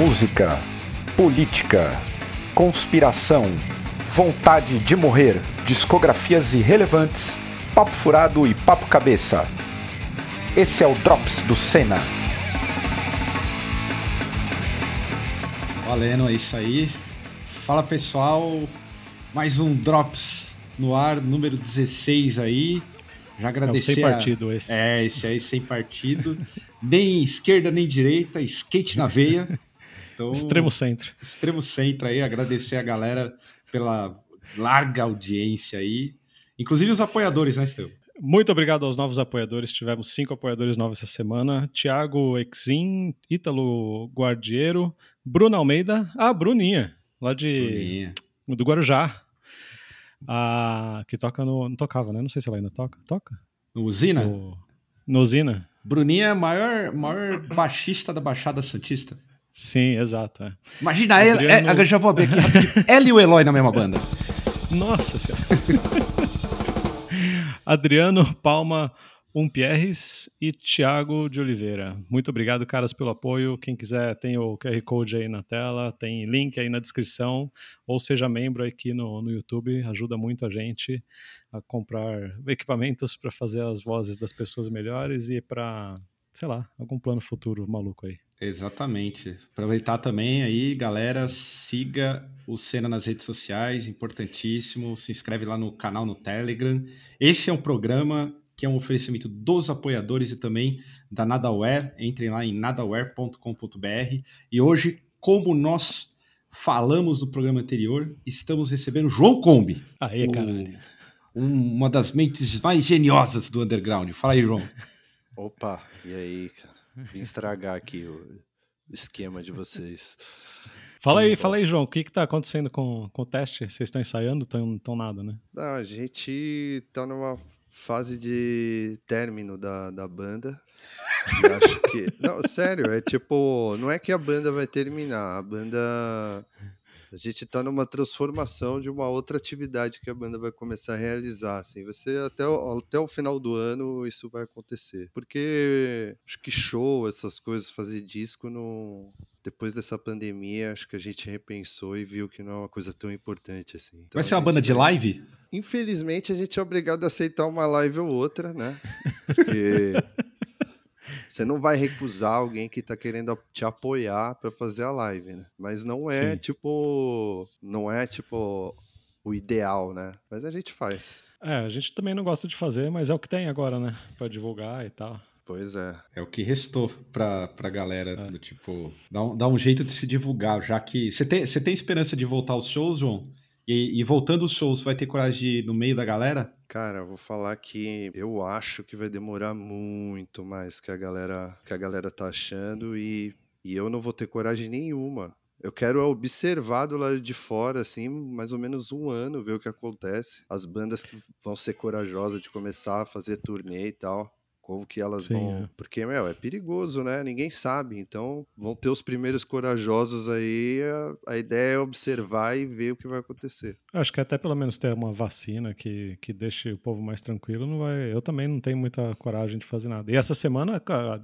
música, política, conspiração, vontade de morrer, discografias irrelevantes, papo furado e papo cabeça. Esse é o Drops do Senna. Valendo, é isso aí. Fala pessoal, mais um Drops no ar, número 16 aí. Já agradecer. É sem partido esse. É, esse aí sem partido. nem esquerda nem direita, skate na veia. Então, extremo centro. Extremo centro aí, agradecer a galera pela larga audiência aí. Inclusive os apoiadores, né, Esteu? Muito obrigado aos novos apoiadores. Tivemos cinco apoiadores novos essa semana: Thiago Exin, Ítalo Guardiero, Bruno Almeida, a Bruninha, lá de Bruninha. do Guarujá. Ah, que toca no. Não tocava, né? Não sei se ela ainda toca. Toca? No Usina? No, no Usina. Bruninha é a maior, maior baixista da Baixada Santista. Sim, exato. É. Imagina Adriano... ela, é, já vou abrir aqui rapidinho. ela e o Eloy na mesma banda. Nossa senhora. Adriano Palma Umpierres e Thiago de Oliveira. Muito obrigado, caras, pelo apoio. Quem quiser, tem o QR Code aí na tela, tem link aí na descrição, ou seja membro aqui no, no YouTube, ajuda muito a gente a comprar equipamentos para fazer as vozes das pessoas melhores e para, sei lá, algum plano futuro maluco aí. Exatamente. Aproveitar também aí, galera, siga o Cena nas redes sociais, importantíssimo. Se inscreve lá no canal no Telegram. Esse é um programa que é um oferecimento dos apoiadores e também da Nadaware. Entrem lá em nadaware.com.br. E hoje, como nós falamos no programa anterior, estamos recebendo João Combi. Aê, caralho. uma das mentes mais geniosas do underground. Fala aí, João. Opa, e aí, cara? Vim estragar aqui o esquema de vocês. Fala aí, fala aí, João, o que está acontecendo com, com o teste? Vocês estão ensaiando? Estão tão nada, né? Não, a gente está numa fase de término da, da banda. acho que. Não, sério, é tipo. Não é que a banda vai terminar, a banda. A gente está numa transformação de uma outra atividade que a banda vai começar a realizar. Assim, você até o, até o final do ano isso vai acontecer. Porque acho que show, essas coisas, fazer disco não, depois dessa pandemia, acho que a gente repensou e viu que não é uma coisa tão importante assim. Então, Vai ser uma banda de live? Infelizmente, a gente é obrigado a aceitar uma live ou outra, né? Porque você não vai recusar alguém que tá querendo te apoiar para fazer a live, né? Mas não é Sim. tipo. Não é tipo o ideal, né? Mas a gente faz. É, a gente também não gosta de fazer, mas é o que tem agora, né? Para divulgar e tal. Pois é. É o que restou pra, pra galera, é. do tipo, dar um, dar um jeito de se divulgar, já que. Você tem, você tem esperança de voltar aos shows, João? E, e voltando aos shows, vai ter coragem de ir no meio da galera? Cara, vou falar que eu acho que vai demorar muito mais que a galera, que a galera tá achando e, e eu não vou ter coragem nenhuma. Eu quero observar do lado de fora, assim, mais ou menos um ano, ver o que acontece. As bandas que vão ser corajosas de começar a fazer turnê e tal como que elas Sim, vão. É. Porque, meu, é perigoso, né? Ninguém sabe. Então, vão ter os primeiros corajosos aí. A, a, ideia é observar e ver o que vai acontecer. Acho que até pelo menos ter uma vacina que, que deixe o povo mais tranquilo, não vai. Eu também não tenho muita coragem de fazer nada. E essa semana a,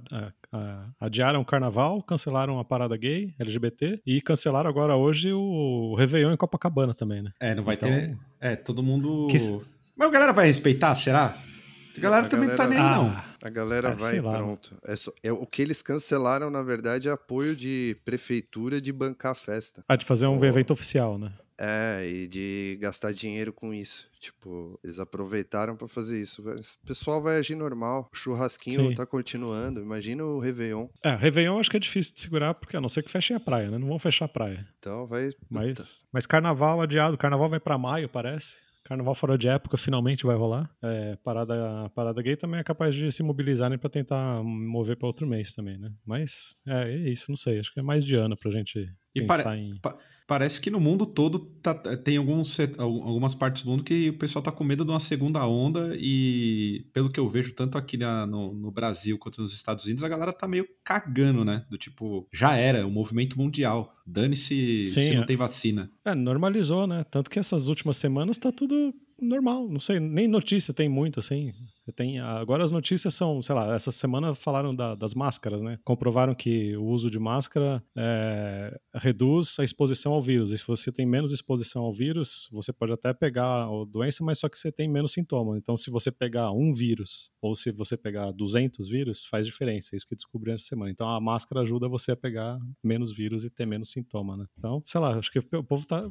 a, adiaram o carnaval, cancelaram a parada gay, LGBT, e cancelaram agora hoje o Réveillon em Copacabana também, né? É, não vai então, ter. É, todo mundo. Que... Mas a galera vai respeitar, será? A galera a também galera... tá nem aí, não. Ah, a galera ah, vai pronto. É, só, é, o que eles cancelaram, na verdade, é apoio de prefeitura de bancar a festa. Ah, de fazer um evento oficial, né? É, e de gastar dinheiro com isso. Tipo, eles aproveitaram para fazer isso. O pessoal vai agir normal. O churrasquinho Sim. tá continuando. Imagina o Réveillon. É, Réveillon acho que é difícil de segurar, porque a não ser que fechem a praia, né? Não vão fechar a praia. Então vai. Mas, mas carnaval adiado. Carnaval vai para maio, parece. Carnaval fora de época finalmente vai rolar. É, parada, parada gay também é capaz de se mobilizarem para tentar mover para outro mês também, né? Mas é, é, isso, não sei. Acho que é mais de ano pra gente e pare, em. Pa, parece que no mundo todo tá, tem alguns, algumas partes do mundo que o pessoal tá com medo de uma segunda onda e, pelo que eu vejo, tanto aqui na, no, no, Brasil quanto nos Estados Unidos, a galera tá meio cagando, né? Do tipo, já era, o movimento mundial. Dane-se se não é. tem vacina. É, normalizou, né? Tanto que essas últimas semanas tá tudo normal, não sei, nem notícia tem muito, assim. Tem, agora as notícias são, sei lá, essa semana falaram da, das máscaras, né? Comprovaram que o uso de máscara é, reduz a exposição ao vírus. E se você tem menos exposição ao vírus, você pode até pegar a doença, mas só que você tem menos sintoma. Então, se você pegar um vírus ou se você pegar 200 vírus, faz diferença. É isso que descobri essa semana. Então, a máscara ajuda você a pegar menos vírus e ter menos sintoma, né? Então, sei lá, acho que o povo tá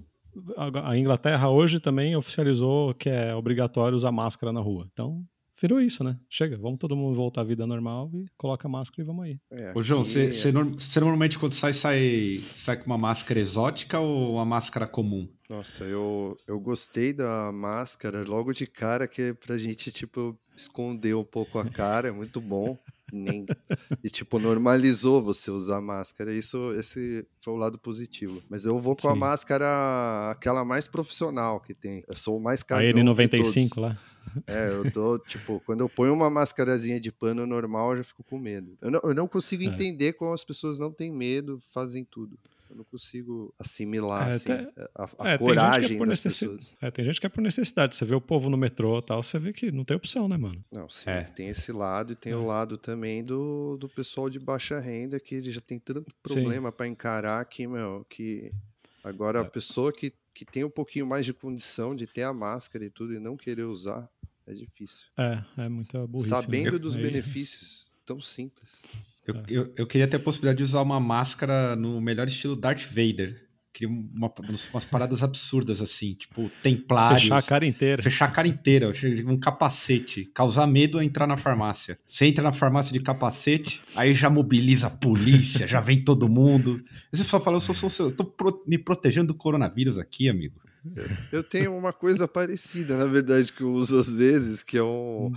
a Inglaterra hoje também oficializou que é obrigatório usar máscara na rua. Então, virou isso, né? Chega, vamos todo mundo voltar à vida normal e coloca a máscara e vamos aí. É, Ô, João, você é... normalmente quando sai, sai, sai com uma máscara exótica ou uma máscara comum? Nossa, eu, eu gostei da máscara logo de cara, que é pra gente, tipo, esconder um pouco a cara, é muito bom. Nem... E, tipo, normalizou você usar máscara. Isso, esse foi o lado positivo. Mas eu vou com Sim. a máscara, aquela mais profissional que tem. Eu sou o mais caro. A N95 lá. É, eu tô, tipo, quando eu ponho uma máscarazinha de pano normal, eu já fico com medo. Eu não, eu não consigo é. entender como as pessoas não têm medo, fazem tudo. Eu não consigo assimilar é, assim, a, a é, coragem é das pessoas. É, tem gente que é por necessidade. Você vê o povo no metrô tal, você vê que não tem opção, né, mano? Não, sim, é. tem esse lado e tem o lado também do, do pessoal de baixa renda que já tem tanto problema para encarar que, meu, que agora a pessoa que, que tem um pouquinho mais de condição de ter a máscara e tudo e não querer usar, é difícil. É, é muita burrice. Né? Sabendo né? dos benefícios, tão simples. Eu, é. eu, eu, queria ter a possibilidade de usar uma máscara no melhor estilo Darth Vader. Queria uma, umas paradas absurdas assim, tipo templários. Fechar a cara inteira. Fechar a cara inteira, um capacete. Causar medo a entrar na farmácia. Você entra na farmácia de capacete, aí já mobiliza a polícia, já vem todo mundo. Aí você só fala, eu sou, sou, sou, eu tô pro, me protegendo do coronavírus aqui, amigo. Eu tenho uma coisa parecida, na verdade, que eu uso às vezes, que é um.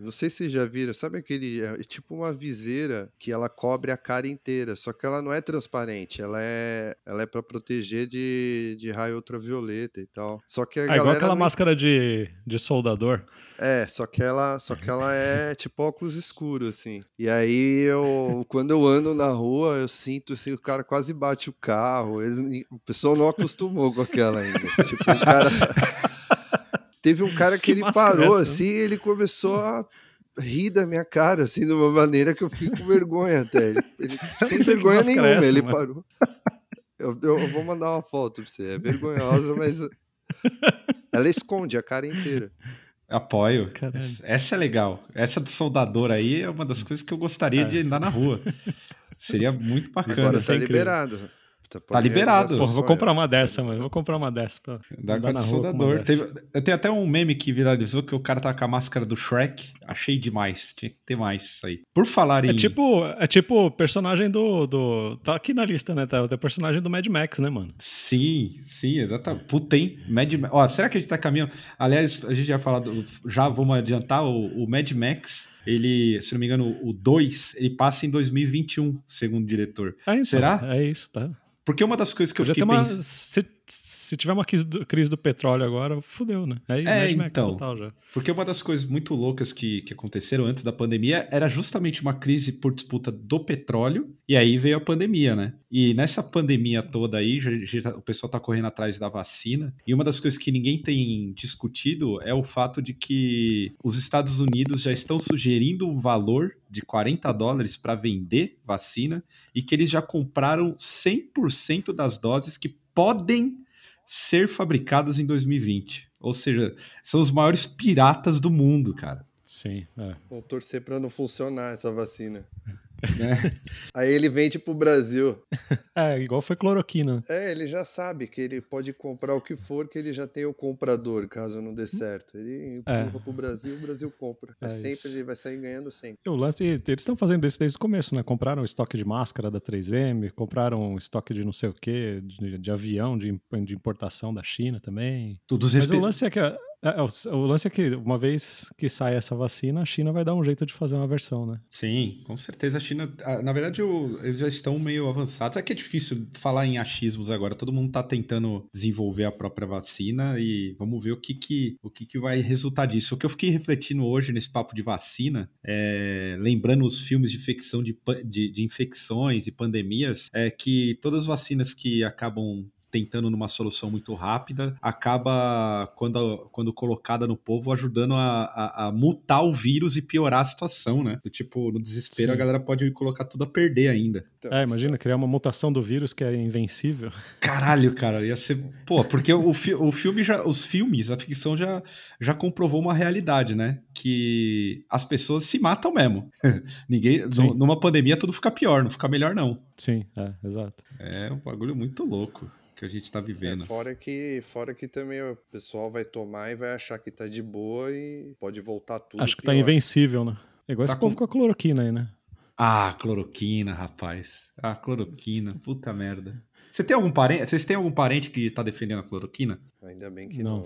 Não sei se vocês já viram, sabe aquele. É tipo uma viseira que ela cobre a cara inteira, só que ela não é transparente, ela é, ela é para proteger de, de raio ultravioleta e tal. Só que a é igual aquela não... máscara de, de soldador. É, só que ela, só que ela é tipo óculos escuros, assim. E aí eu, quando eu ando na rua, eu sinto assim, o cara quase bate o carro. Eles, o pessoal não acostumou com aquela ainda. tipo, o cara. Teve um cara que, que ele parou é essa, assim, ele começou a rir da minha cara, assim, de uma maneira que eu fiquei com vergonha até. Ele, ele sem vergonha nenhuma, é essa, ele mano. parou. Eu, eu, vou mandar uma foto pra você. É vergonhosa, mas ela esconde a cara inteira. Apoio. Caramba. Essa é legal. Essa do soldador aí é uma das coisas que eu gostaria é. de andar na rua. Seria muito bacana. Agora tá liberado. Tá, liberado. Pô, vou comprar uma dessa, mano. Vou comprar uma dessa. Pra Dá com soldador. Teve, eu tenho até um meme que viralizou que o cara tá com a máscara do Shrek. Achei demais. Tinha que ter mais isso aí. Por falar é em. É tipo, é tipo personagem do, do. Tá aqui na lista, né? Tá o personagem do Mad Max, né, mano? Sim, sim, exatamente. Puta, hein? Mad Max. Ó, será que a gente tá caminhando? Aliás, a gente já falado. Já vamos adiantar o, o Mad Max ele, se não me engano, o 2, ele passa em 2021, segundo o diretor. Ah, então, Será? É isso, tá. Porque uma das coisas que eu fiquei uma, pensando... se, tiver uma crise do, crise do, petróleo agora, fudeu, né? Aí, é, então. Porque uma das coisas muito loucas que, que aconteceram antes da pandemia era justamente uma crise por disputa do petróleo, e aí veio a pandemia, né? E nessa pandemia toda aí, já, já, o pessoal tá correndo atrás da vacina, e uma das coisas que ninguém tem discutido é o fato de que os Estados Unidos já estão sugerindo o valor de 40 dólares para vender vacina e que eles já compraram 100% das doses que podem ser fabricadas em 2020. Ou seja, são os maiores piratas do mundo, cara. Sim. É. Vou torcer para não funcionar essa vacina. Né? Aí ele vende pro Brasil. É, igual foi cloroquina. É, ele já sabe que ele pode comprar o que for, que ele já tem o comprador, caso não dê certo. Ele empurra é. pro Brasil, o Brasil compra. É, é sempre isso. ele vai sair ganhando sempre. O lance, eles estão fazendo isso desde o começo, né? Compraram estoque de máscara da 3M, compraram estoque de não sei o quê, de, de avião, de, de importação da China também. Tudo Mas respe... o lance é que é, é, o, o, lance é que, uma vez que sai essa vacina, a China vai dar um jeito de fazer uma versão, né? Sim, com certeza a China. Na verdade, eles já estão meio avançados. É que é difícil falar em achismos agora. Todo mundo está tentando desenvolver a própria vacina e vamos ver o que, que, o que, que vai resultar disso. O que eu fiquei refletindo hoje nesse papo de vacina, é, lembrando os filmes de infecção de, de, de infecções e pandemias, é que todas as vacinas que acabam tentando numa solução muito rápida, acaba, quando, quando colocada no povo, ajudando a, a, a mutar o vírus e piorar a situação, né? Do tipo, no desespero, Sim. a galera pode colocar tudo a perder ainda. Então, é, imagina criar uma mutação do vírus que é invencível. Caralho, cara, ia ser. Pô, porque o, fi o filme já. Os filmes, a ficção já, já comprovou uma realidade, né? Que as pessoas se matam mesmo. Ninguém. Numa pandemia tudo fica pior, não fica melhor, não. Sim, é, exato. É um bagulho muito louco que a gente tá vivendo. É, fora que fora que também o pessoal vai tomar e vai achar que tá de boa e pode voltar tudo. Acho que tá pior. tá invencível, né? É igual tá esse com... povo com a cloroquina aí, né? Ah, cloroquina, rapaz. Ah, cloroquina, puta merda. Você tem algum parente? Vocês têm algum parente que tá defendendo a cloroquina? Ainda bem que não.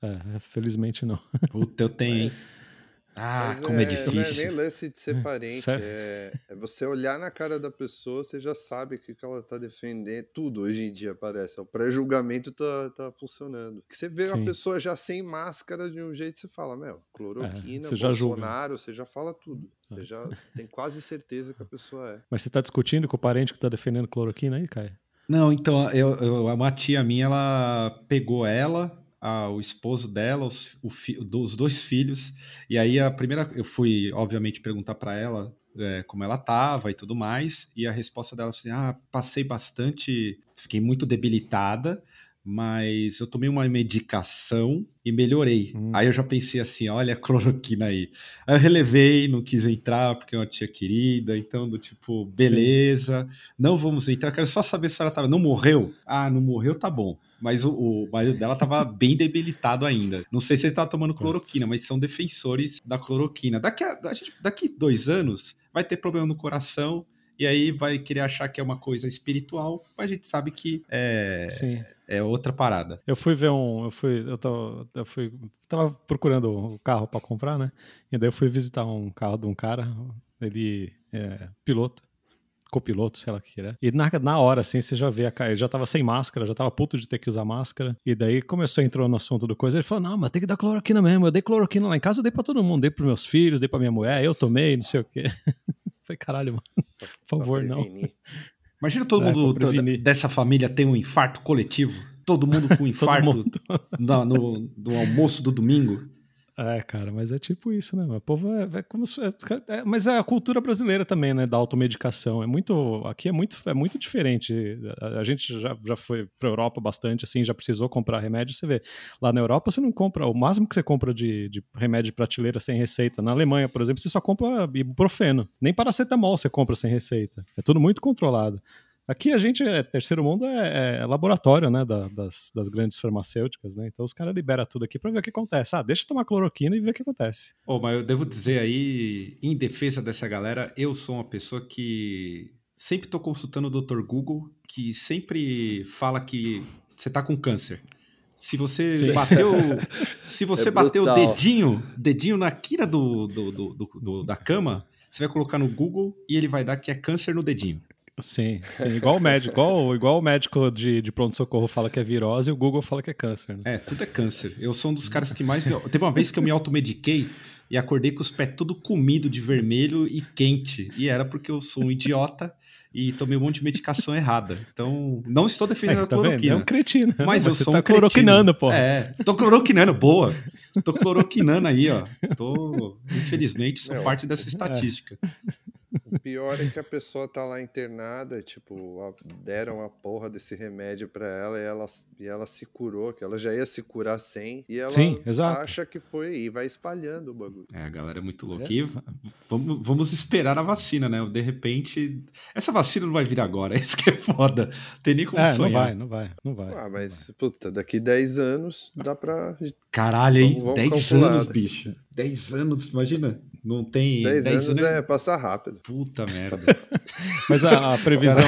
não. É, felizmente não. Puta, eu tenho, Mas... Ah, Mas como é, é difícil. Não é nem lance de ser parente, é, é, você olhar na cara da pessoa, você já sabe o que, que ela tá defendendo. Tudo hoje em dia parece. O pré-julgamento tá, tá funcionando. Que você vê Sim. uma pessoa já sem máscara de um jeito, você fala, meu, cloroquina, é, você Bolsonaro, você já fala tudo. Você é. já tem quase certeza que a pessoa é. Mas você tá discutindo com o parente que tá defendendo cloroquina aí, Caio? Não, então, eu, eu, uma tia minha, ela pegou ela, a, o esposo dela, os, fi, os dois filhos. E aí a primeira, eu fui obviamente perguntar para ela é, como ela estava e tudo mais. E a resposta dela foi assim: ah, passei bastante, fiquei muito debilitada, mas eu tomei uma medicação e melhorei. Hum. Aí eu já pensei assim, olha a cloroquina aí. Aí eu relevei, não quis entrar porque é uma tia querida, então do tipo, beleza, Sim. não vamos entrar, quero só saber se ela tava, não morreu? Ah, não morreu, tá bom. Mas o, o marido dela tava bem debilitado ainda. Não sei se ele tava tomando cloroquina, mas são defensores da cloroquina. Daqui a, daqui dois anos vai ter problema no coração, e aí vai querer achar que é uma coisa espiritual, mas a gente sabe que é, Sim. é outra parada. Eu fui ver um. Eu fui. Eu tava, eu fui, tava procurando o um carro para comprar, né? E daí eu fui visitar um carro de um cara, ele é piloto copiloto, sei lá o que era. E na, na hora, assim, você já vê a cara, ele já tava sem máscara, já tava puto de ter que usar máscara. E daí começou a entrar no assunto do coisa. Ele falou: Não, mas tem que dar cloroquina mesmo. Eu dei cloroquina lá em casa, eu dei pra todo mundo. Dei pros meus filhos, dei pra minha mulher, eu tomei, não sei o quê. Foi caralho, mano. Por favor, não. Imagina todo é, mundo dessa família ter um infarto coletivo. Todo mundo com infarto mundo. no, no, no almoço do domingo. É, cara, mas é tipo isso, né? O povo é, é como se, é, é, mas é a cultura brasileira também, né? Da automedicação. É muito. Aqui é muito, é muito diferente. A, a gente já, já foi pra Europa bastante, assim, já precisou comprar remédio. Você vê, lá na Europa você não compra. O máximo que você compra de, de remédio de prateleira sem receita. Na Alemanha, por exemplo, você só compra ibuprofeno. Nem paracetamol você compra sem receita. É tudo muito controlado. Aqui a gente, é, terceiro mundo, é, é laboratório, né, da, das, das, grandes farmacêuticas, né? Então os caras liberam tudo aqui para ver o que acontece. Ah, deixa eu tomar cloroquina e ver o que acontece. Oh, mas eu devo dizer aí, em defesa dessa galera, eu sou uma pessoa que sempre tô consultando o Dr. Google, que sempre fala que você tá com câncer. Se você Sim. bateu, se você é bateu o dedinho, dedinho na quina do, do, do, do, da cama, você vai colocar no Google e ele vai dar que é câncer no dedinho. Sim, sim, igual o médico, igual, igual o médico de, de pronto-socorro fala que é virose e o Google fala que é câncer. Né? É, tudo é câncer. Eu sou um dos caras que mais. Me... Teve uma vez que eu me automediquei e acordei com os pés tudo comido de vermelho e quente. E era porque eu sou um idiota e tomei um monte de medicação errada. Então, não estou defendendo é, tá a cloroquina. É um cretino. Mas eu sou tá um cloroquinando, pô. É, tô cloroquinando, boa. Tô cloroquinando aí, ó. Tô, infelizmente, sou parte dessa é. O pior é que a pessoa tá lá internada, tipo, deram a porra desse remédio para ela e ela, e ela se curou, que ela já ia se curar sem, e ela Sim, acha que foi e vai espalhando o bagulho. É, a galera é muito louca. É. E vamos, vamos esperar a vacina, né? De repente. Essa vacina não vai vir agora, isso que é foda. Tem nem como é, sonhar. Não vai, não vai, não vai. Ah, mas, puta, daqui 10 anos dá pra. Caralho, hein? 10 anos, bicho. 10 anos, imagina. Não tem. 10, 10 anos, anos é passar rápido. Puta merda. Mas a, a previsão.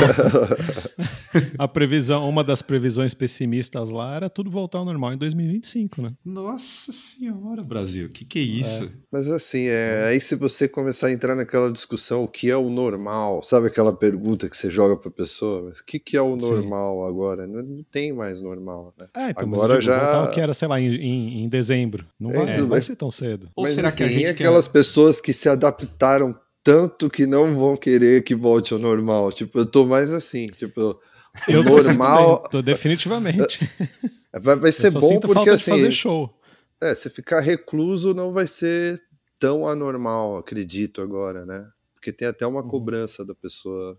a previsão, uma das previsões pessimistas lá era tudo voltar ao normal em 2025, né? Nossa senhora, Brasil, o que, que é isso? É. Mas assim, é, aí se você começar a entrar naquela discussão, o que é o normal? Sabe aquela pergunta que você joga pra pessoa? Mas o que, que é o normal Sim. agora? Não, não, tem mais normal, né? É, então, agora mas, já. Voltar o que era, sei lá, em, em, em dezembro. Não vai, é, não vai ser tão cedo. Ou mas, será assim, que a assim, gente aquelas quer... pessoas pessoas que se adaptaram tanto que não vão querer que volte ao normal. Tipo, eu tô mais assim, tipo, Eu tô assim normal. tô definitivamente. Vai, vai Eu ser só bom sinto porque falta de assim. fazer show. É, se ficar recluso não vai ser tão anormal, acredito agora, né? Porque tem até uma Uhum. cobrança da pessoa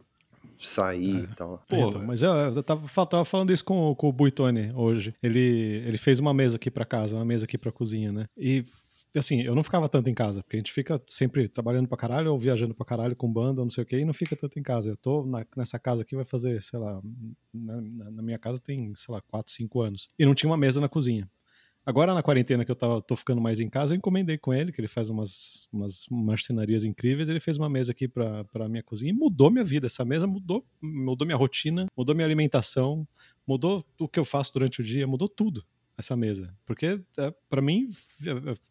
sair e tal. Pô, Então, mas eu, eu tava, tava falando isso com, o- com o Buitone hoje. Ele, ele fez uma mesa aqui pra casa, uma mesa aqui pra cozinha, né? E assim, eu não ficava tanto em casa, porque a gente fica sempre trabalhando pra caralho ou viajando pra caralho com banda, não sei o que, e não fica tanto em casa. Eu tô na- nessa casa aqui, vai fazer, sei lá, na, na- minha casa tem, sei lá, 4, 5 anos. E não tinha uma mesa na cozinha. Agora, na quarentena que eu tava, tô ficando mais em casa, eu encomendei com ele, que ele faz umas, umas marcenarias incríveis. Ele fez uma mesa aqui pra, pra minha cozinha e mudou minha vida. Essa mesa mudou, mudou minha rotina, mudou minha alimentação, mudou o que eu faço durante o dia, mudou tudo essa mesa. Porque, é, para mim,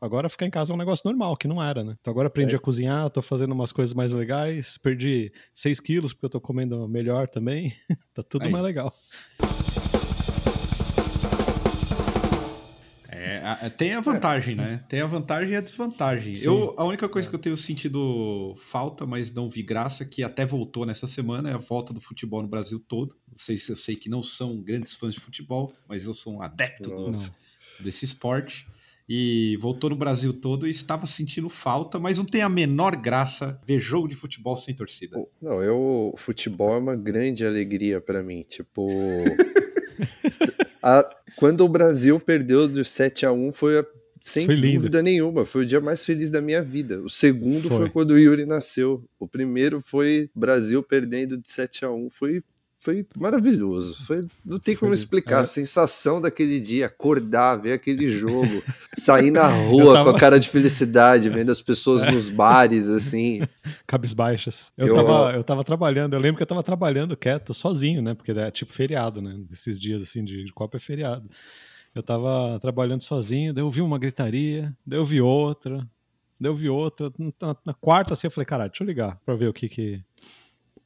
agora ficar em casa é um negócio normal, que não era, né? Então agora aprendi É. a cozinhar, tô fazendo umas coisas mais legais, perdi 6 quilos porque eu tô comendo melhor também. tá tudo Aí. mais legal. É, tem a vantagem, né? Tem a vantagem e a desvantagem. Sim. Eu, a única coisa que eu tenho sentido falta, mas não vi graça, que até voltou nessa semana, é a volta do futebol no Brasil todo. Vocês, eu sei que não são grandes fãs de futebol, mas eu sou um adepto do- desse esporte. E voltou no Brasil todo e estava sentindo falta, mas não tem a menor graça ver jogo de futebol sem torcida. Não, eu, o futebol é uma grande alegria pra mim. Tipo, a- quando o Brasil perdeu de 7 a 1 foi a- sem Foi lindo. dúvida nenhuma, foi o dia mais feliz da minha vida. O segundo foi, Foi. quando o Yuri nasceu. O primeiro foi Brasil perdendo de 7 a 1 foi foi maravilhoso. Foi, não tem como explicar É. a sensação daquele dia, acordar, ver aquele jogo, sair na rua tava- com a cara de felicidade, vendo as pessoas nos bares assim. cabisbaixas. Eu, Eu- Tava, eu tava trabalhando, eu lembro que eu tava trabalhando quieto, sozinho, né? Porque é tipo feriado, né? Esses dias assim de de Copa é feriado. Eu tava trabalhando sozinho, daí eu vi uma gritaria, daí eu vi outra, daí eu vi outra. Na, na quarta, assim, eu falei, caralho, deixa eu ligar pra ver o que que.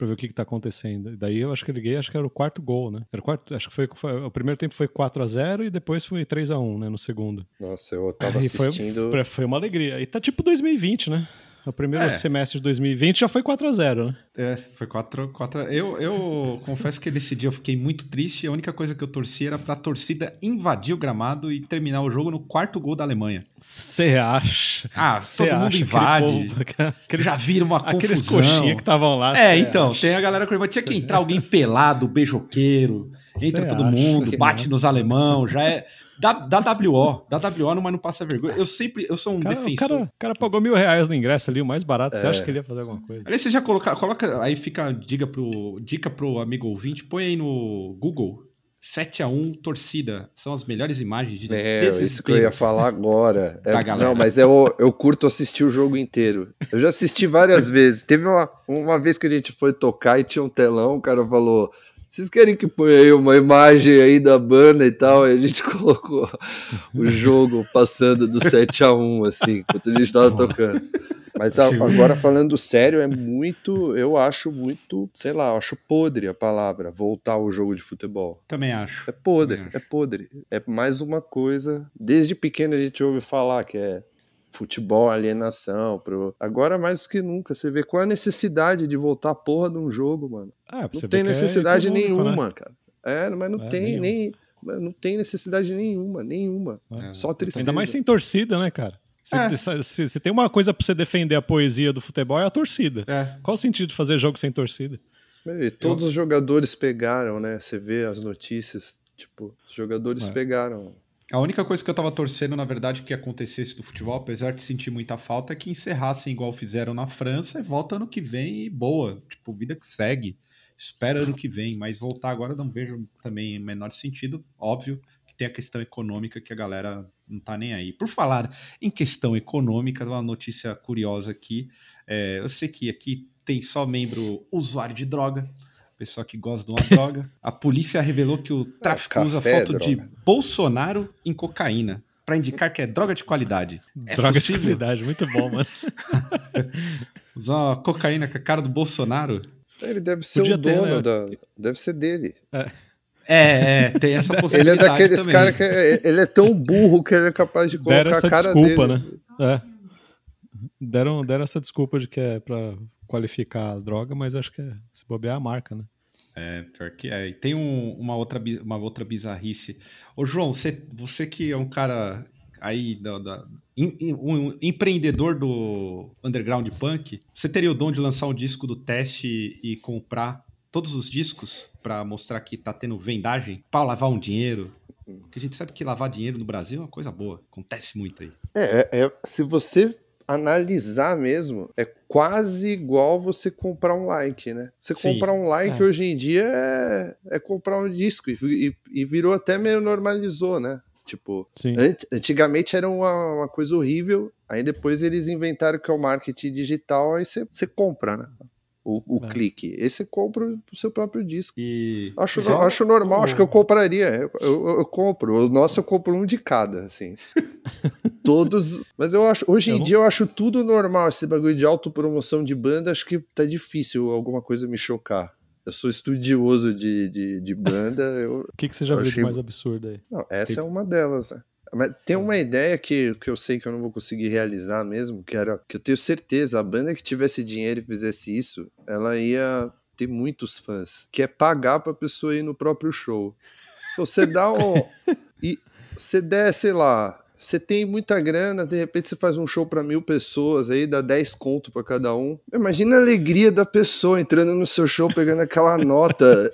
Pra ver o que, que tá acontecendo. E daí eu acho que eu liguei, acho que era o quarto gol, né? Era o quarto, acho que foi, foi- O primeiro tempo foi 4 a 0 e depois foi 3 a 1 né? No segundo. Nossa, eu tava Aí foi, assistindo. foi, foi uma alegria. E tá tipo 2020, né? O primeiro É. semestre de 2020 já foi 4 a 0 né? É, foi 4 quatro, Eu, eu confesso que nesse dia eu fiquei muito triste. A única coisa que eu torci era pra torcida invadir o gramado e terminar o jogo no quarto gol da Alemanha. Você acha? Ah, Cê todo mundo acha invade. aquele povo- aqueles, já vira uma aqueles confusão. coxinha que estavam lá. É, então, acha? tem a galera que tinha que entrar alguém pelado, beijoqueiro, entra Cê todo acha mundo, bate nos alemão, já é. Dá, dá WO, dá WO, mas não passa vergonha. Eu sempre, eu sou um Cara, o, defensor. cara, o cara pagou mil reais no ingresso ali, o mais barato. Você É. acha que ele ia fazer alguma coisa? Aliás, você já coloca, coloca aí fica diga pro, dica pro amigo ouvinte, põe aí no Google 7 a 1 torcida. São as melhores imagens de É, isso que eu ia falar agora. É, Da não, mas eu, eu curto assistir o jogo inteiro. Eu já assisti várias vezes. Teve uma, uma vez que a gente foi tocar e tinha um telão, o cara falou: Vocês querem que ponha aí uma imagem aí da banda e tal? E a gente colocou o jogo passando do 7 a 1 assim, enquanto a gente tava tocando. Mas agora falando sério, é muito, eu acho muito, sei lá, eu acho podre a palavra, voltar ao jogo de futebol. Também acho. É podre, Também é podre. É mais uma coisa. Desde pequeno a gente ouve falar que é futebol, alienação. Pro... Agora mais do que nunca. Você vê qual é a necessidade de voltar a porra de um jogo, mano. Ah, você Não tem é necessidade né? nenhuma, cara. É, mas não É, tem nenhuma. nem. Não tem necessidade nenhuma, nenhuma. É. Só tristeza. Ainda mais sem torcida, né, cara? Se, É. se- se- se tem uma coisa pra você defender a poesia do futebol é a torcida. É. Qual o sentido de fazer jogo sem torcida? E todos os jogadores pegaram, né? Você vê as notícias, tipo, os jogadores É. pegaram. A única coisa que eu tava torcendo, na verdade, que acontecesse do futebol, apesar de sentir muita falta, é que encerrassem igual fizeram na França e volta ano que vem e boa. Tipo, vida que segue. Espera ano que vem, mas voltar agora não vejo também menor sentido. Óbvio que tem a questão econômica que a galera não tá nem aí. Por falar em questão econômica, uma notícia curiosa aqui. É, eu sei que aqui tem só membro usuário de droga, pessoa que gosta de uma droga. A polícia revelou que o tráfico café usa é foto de droga. Bolsonaro em cocaína para indicar que é droga de qualidade. É Droga de possível qualidade, muito bom, mano. usar uma cocaína com a cara do Bolsonaro? Ele deve ser Podia o ter, dono né? da. Deve ser dele. É, é, tem essa Ele é possibilidade daqueles caras que é, ele é tão burro que ele é capaz de Deram colocar essa a cara desculpa, dele. né? É. Deram, deram essa desculpa de que é pra qualificar a droga, mas acho que é, se bobear a marca, né? É, pior que é. E tem um, uma, outra, uma outra bizarrice. Ô, João, você, você que é um cara aí da, da um empreendedor do underground punk, você teria o dom de lançar um disco do teste e comprar todos os discos para mostrar que tá tendo vendagem para lavar um dinheiro? Porque a gente sabe que lavar dinheiro no Brasil é uma coisa boa, acontece muito aí. É, é, é se você analisar mesmo, é quase igual você comprar um like, né? Você Sim, comprar um like é. hoje em dia é, é comprar um disco e, e, e virou até meio normalizou, né? Tipo, ant antigamente era uma, uma, coisa horrível, aí depois eles inventaram que é o marketing digital, aí você compra, né? O, o é. clique. Esse você compra o seu próprio disco. E... Acho, acho normal, acho que eu compraria. Eu, eu, eu, compro. O nosso eu compro um de cada, assim. Todos. Mas eu acho. Hoje em dia eu acho tudo normal. Esse bagulho de autopromoção de banda, acho que tá difícil alguma coisa me chocar. Eu sou estudioso de, de, de banda. O que, que você já viu achei... de mais absurdo aí? Não, essa é uma delas, né? Mas tem uma ideia que, que eu sei que eu não vou conseguir realizar mesmo, que era que eu tenho certeza, a banda que tivesse dinheiro e fizesse isso, ela ia ter muitos fãs, que é pagar pra pessoa ir no próprio show. Você dá um. e você der, sei lá, você tem muita grana, de repente você faz um show para mil pessoas, aí dá 10 conto para cada um. Imagina a alegria da pessoa entrando no seu show, pegando aquela nota.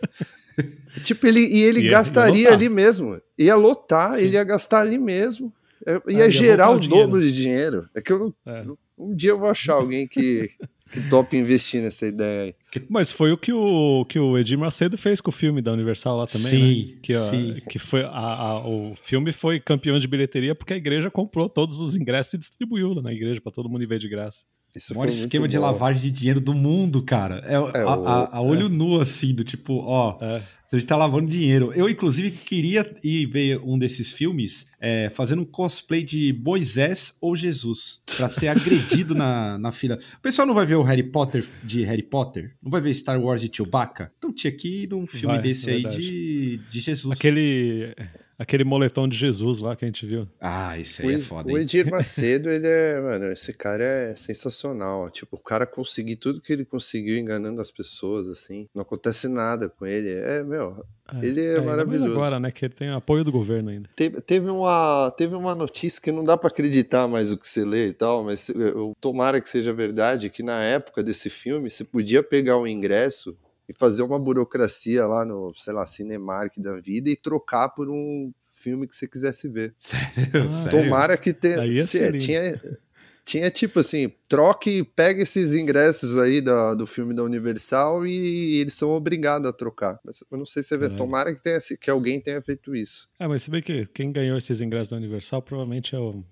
tipo, ele, e ele e gastaria ali mesmo. Ia lotar, Sim. ele ia gastar ali mesmo. Ia, ah, ia gerar o, dobro de dinheiro. É que eu, é. um dia eu vou achar alguém que, que top investir nessa ideia aí. Mas foi o que o, que o Edir Macedo fez com o filme da Universal lá também, sim, né? Que, sim. que foi a, a, o filme foi campeão de bilheteria porque a igreja comprou todos os ingressos e distribuiu lá na igreja para todo mundo ir ver de graça. Isso o maior esquema bom. de lavagem de dinheiro do mundo, cara. É, é a, a, a, olho é. nu, assim, do tipo, ó, é. a gente tá lavando dinheiro. Eu, inclusive, queria ir ver um desses filmes é, fazendo um cosplay de Moisés ou Jesus, para ser agredido na, na fila. O pessoal não vai ver o Harry Potter de Harry Potter? Não vai ver Star Wars de Chewbacca? Então tinha que ir num filme vai, desse aí de, de Jesus. Aquele Aquele moletom de Jesus lá que a gente viu. Ah, isso aí o, é foda. O Edir Macedo, ele é, mano, esse cara é sensacional. Tipo, o cara conseguir tudo que ele conseguiu enganando as pessoas, assim. Não acontece nada com ele. É, meu, é, ele é, é maravilhoso. agora, né, que ele tem apoio do governo ainda. Teve, teve, uma, teve uma notícia que não dá para acreditar mais o que você lê e tal, mas eu, tomara que seja verdade, que na época desse filme, você podia pegar um ingresso e fazer uma burocracia lá no, sei lá, Cinemark da vida e trocar por um filme que você quisesse ver. Sério? Ah, Tomara que tenha. Se, tinha, tinha tipo assim, troque, pega esses ingressos aí do, do filme da Universal e, e eles são obrigados a trocar. Mas eu não sei se é, é. tomara que, tenha, que alguém tenha feito isso. É, mas você vê que quem ganhou esses ingressos da Universal provavelmente é o.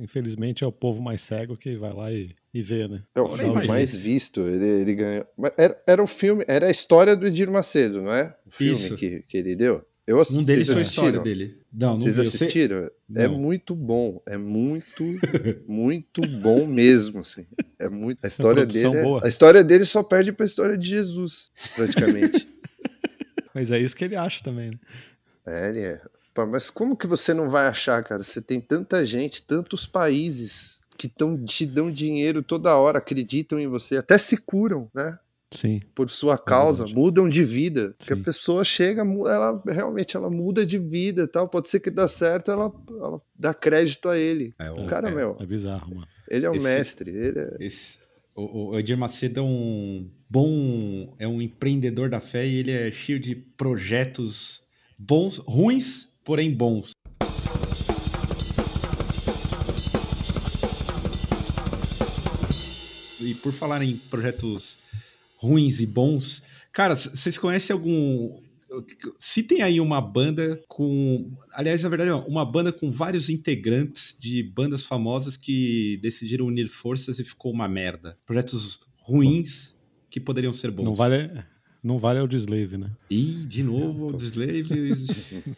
Infelizmente é o povo mais cego que vai lá e e ver, né? É o filme mais visto, ele, ele ganhou. Era, era o filme, era a história do Edir Macedo, não é? O filme que, que ele deu. Eu assisti, um deles foi a história dele. Não, não Vocês vi. assistiram? É muito bom, é muito, muito bom mesmo, assim. É muito. A história dele, é... a história dele só perde para a história de Jesus, praticamente. Mas é isso que ele acha também, né? É, ele é. Mas como que você não vai achar, cara? Você tem tanta gente, tantos países que tão, te dão dinheiro toda hora, acreditam em você, até se curam, né? Sim. Por sua causa, é mudam de vida. Que a pessoa chega, ela realmente ela muda de vida tal. Pode ser que dá certo, ela, ela dá crédito a ele. É, o cara, é, meu. É bizarro, mano. Ele é o esse, mestre. Ele é... esse, o, o Edir Macedo é um bom. É um empreendedor da fé e ele é cheio de projetos bons, ruins, porém bons. E por falar em projetos ruins e bons, cara, vocês conhecem algum. Se tem aí uma banda com. Aliás, na verdade, uma banda com vários integrantes de bandas famosas que decidiram unir forças e ficou uma merda. Projetos ruins que poderiam ser bons. Não vale, não vale o Slave, né? Ih, de novo o Slave.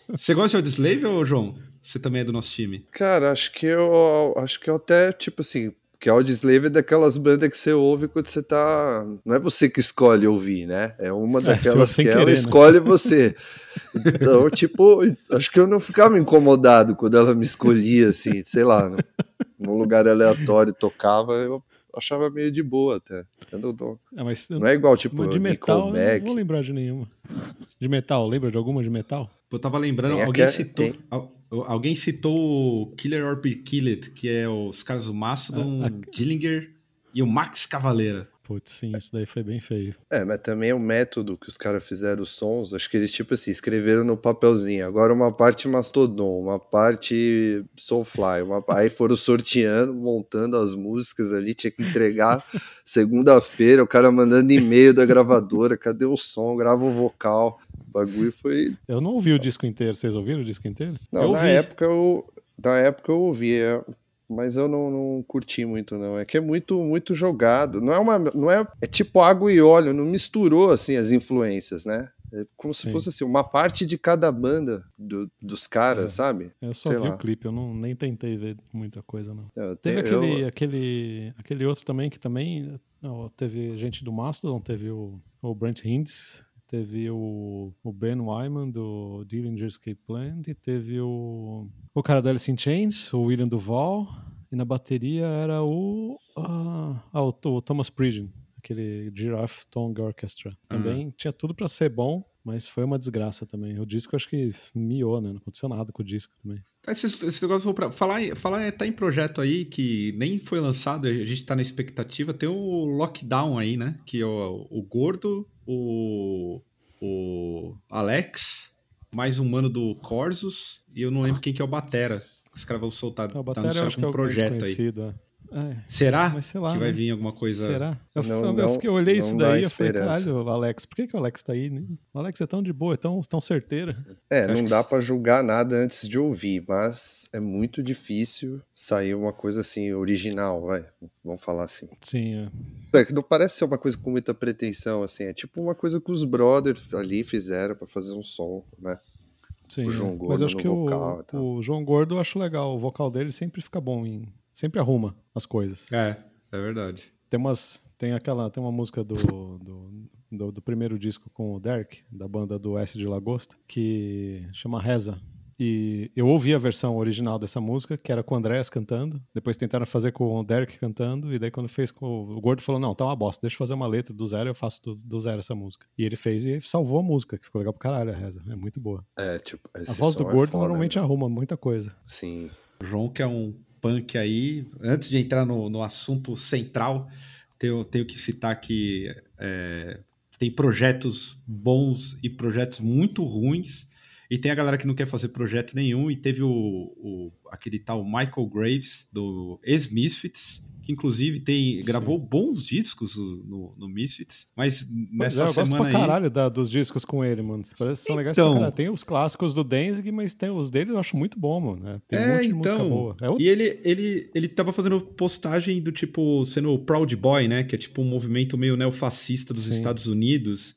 Você gosta de Slave ou João? Você também é do nosso time? Cara, acho que eu acho que eu até, tipo assim, que Audioslave é daquelas bandas que você ouve quando você tá. Não é você que escolhe ouvir, né? É uma é, daquelas é, que ela né? escolhe você. Então, tipo, acho que eu não ficava incomodado quando ela me escolhia, assim, sei lá, num lugar aleatório tocava, eu achava meio de boa até. Não, É, mas não é igual, tipo, de metal, não vou lembrar de nenhuma. De metal, lembra de alguma de metal? Eu tava lembrando, Tem alguém citou. tem- al- Alguém citou o Killer or Be Killed, que é os caras do Mastodon, Ah, Dillinger e o Max Cavaleira. Putz, sim, isso daí foi bem feio. É, mas também o método que os caras fizeram os sons, acho que eles, tipo assim, escreveram no papelzinho. Agora uma parte Mastodon, uma parte Soulfly, uma... aí foram sorteando, montando as músicas ali, tinha que entregar segunda-feira, o cara mandando e-mail da gravadora, cadê o som, grava o vocal. O bagulho foi... Eu não ouvi o disco inteiro, vocês ouviram o disco inteiro? Não, Eu na ouvi. época eu... Na época eu ouvia, mas eu não, não curti muito, não. É que é muito, muito jogado. Não é uma. Não é, é tipo água e óleo, não misturou assim as influências, né? É como se Sim. fosse assim, uma parte de cada banda do- dos caras, É. sabe? Eu só Sei vi lá. o clipe, eu não, nem tentei ver muita coisa, não. Eu Teve te- eu- aquele, aquele, aquele outro também que também. não, teve gente do Mastodon, teve o, o Brent Hinds, teve o, o Ben Wyman do Dillinger Escape Plan, e teve o, o cara do Alice in Chains, o William Duval, e na bateria era o. ah, ah, o, o Thomas Pridgen, aquele Giraffe Tongue Orchestra. Também tinha tudo pra ser bom. Mas foi uma desgraça também. O disco acho que miou, né? Não aconteceu nada com o disco também. Esse, esse negócio, vou pra, falar, falar, tá em projeto aí que nem foi lançado, a gente tá na expectativa. Tem o Lockdown aí, né? Que é o, o Gordo, o, o Alex, mais um mano do Corsos, e eu não lembro quem que é o Batera. Os caras vão soltar, O tá Batera eu anunciando acho que é um o projeto aí. É. É, Será Mas sei lá, que vai né? vir alguma coisa... Será? Eu, Não- eu, eu não- fiquei, eu olhei isso daí e falei, caralho, Alex, por que, que o Alex tá aí? né? O Alex é tão de boa, é tão, tão certeiro. É, não que dá s- pra julgar nada antes de ouvir, mas é muito difícil sair uma coisa assim original, vai. Vamos falar assim. Sim, é. É que não parece ser uma coisa com muita pretensão, assim. É tipo uma coisa que os brothers ali fizeram pra fazer um som, né? Sim, O é. João Mas Gordo eu acho no que vocal o, o João Gordo eu acho legal. O vocal dele sempre fica bom em. Sempre arruma as coisas. É, é verdade. Tem umas. Tem aquela. Tem uma música do, do, do, do primeiro disco com o Derek, da banda do S de Lagosta, que chama Reza. E eu ouvi a versão original dessa música, que era com o Andréas cantando. Depois tentaram fazer com o Derek cantando. E daí, quando fez com o, o Gordo, falou: Não, tá uma bosta, deixa eu fazer uma letra do zero, eu faço do, do zero essa música. E ele fez e salvou a música, que ficou legal pro caralho a reza. É muito boa. É, tipo. A voz do é Gordo foda, normalmente né? arruma muita coisa. Sim. O João, que é um punk aí, antes de entrar no, no assunto central, tenho, tenho que citar que é, tem projetos bons e projetos muito ruins, e tem a galera que não quer fazer projeto nenhum, e teve o, o- aquele tal Michael Graves, do ex-Misfits, que inclusive tem, Sim. gravou bons discos no, no Misfits, mas Pois é, nessa eu gosto semana pra aí... caralho da- dos discos com ele, mano. Parece que são legais Então. pra caralho. Tem os clássicos do Danzig, mas tem os dele eu acho muito bom, mano. né? Tem um É, monte de música então. boa. É outro... E ele, ele, ele tava fazendo postagem do tipo, sendo o Proud Boy, né? Que é tipo um movimento meio neofascista dos Sim. Estados Unidos.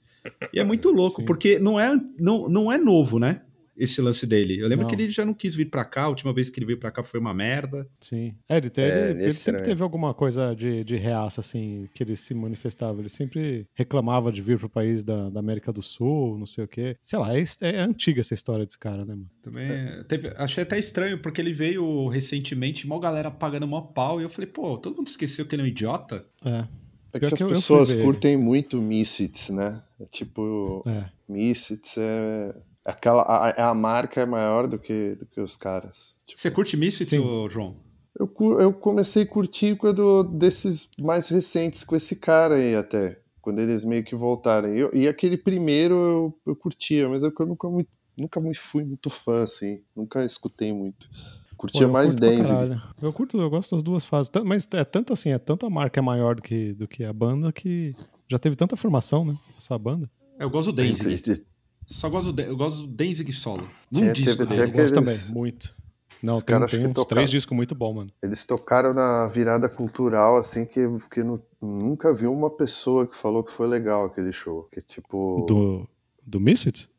E é muito louco, Sim. porque não é, não, não é novo, né? Esse lance dele. Eu lembro Não. que ele já não quis vir pra cá, a última vez que ele veio pra cá foi uma merda. Sim. É, ele, tem- É, ele- ele sempre teve alguma coisa de, de reaça, assim, que ele se manifestava. Ele sempre reclamava de vir pro país da, da América do Sul, não sei o quê. Sei lá, é, é antiga essa história desse cara, né, mano? Também teve- achei até estranho, porque ele veio recentemente, mal galera pagando mó pau, e eu falei, pô, todo mundo esqueceu que ele é um idiota? É. É que as que eu- eu pessoas ele. curtem muito Misfits, né? É tipo, É. Misfits é. Aquela, a, a marca é maior do que, do que os caras. Tipo, Você curte Misfits, João? eu, eu comecei a curtir quando desses mais recentes com esse cara aí até. Quando eles meio que voltaram. Eu- e aquele primeiro eu, eu curtia, mas eu nunca, muito, nunca muito fui muito fã, assim. Nunca escutei muito. Pô, Curtia eu mais Danzig. Eu curto, eu gosto das duas fases. Mas é tanto assim, é tanto a marca é maior do que, do que a banda que já teve tanta formação, né? Essa banda. É, Eu gosto do Danzig. Só gosto do, eu gosto do Danzig solo. Tinha- Um disco teve dele. Eu gosto também, muito. Não, os tem, caras tem que uns tocaram- três discos muito bons, mano. Eles tocaram na virada cultural, assim, que, que nu- nunca vi uma pessoa que falou que foi legal aquele show. Que tipo, Do, do Misfits?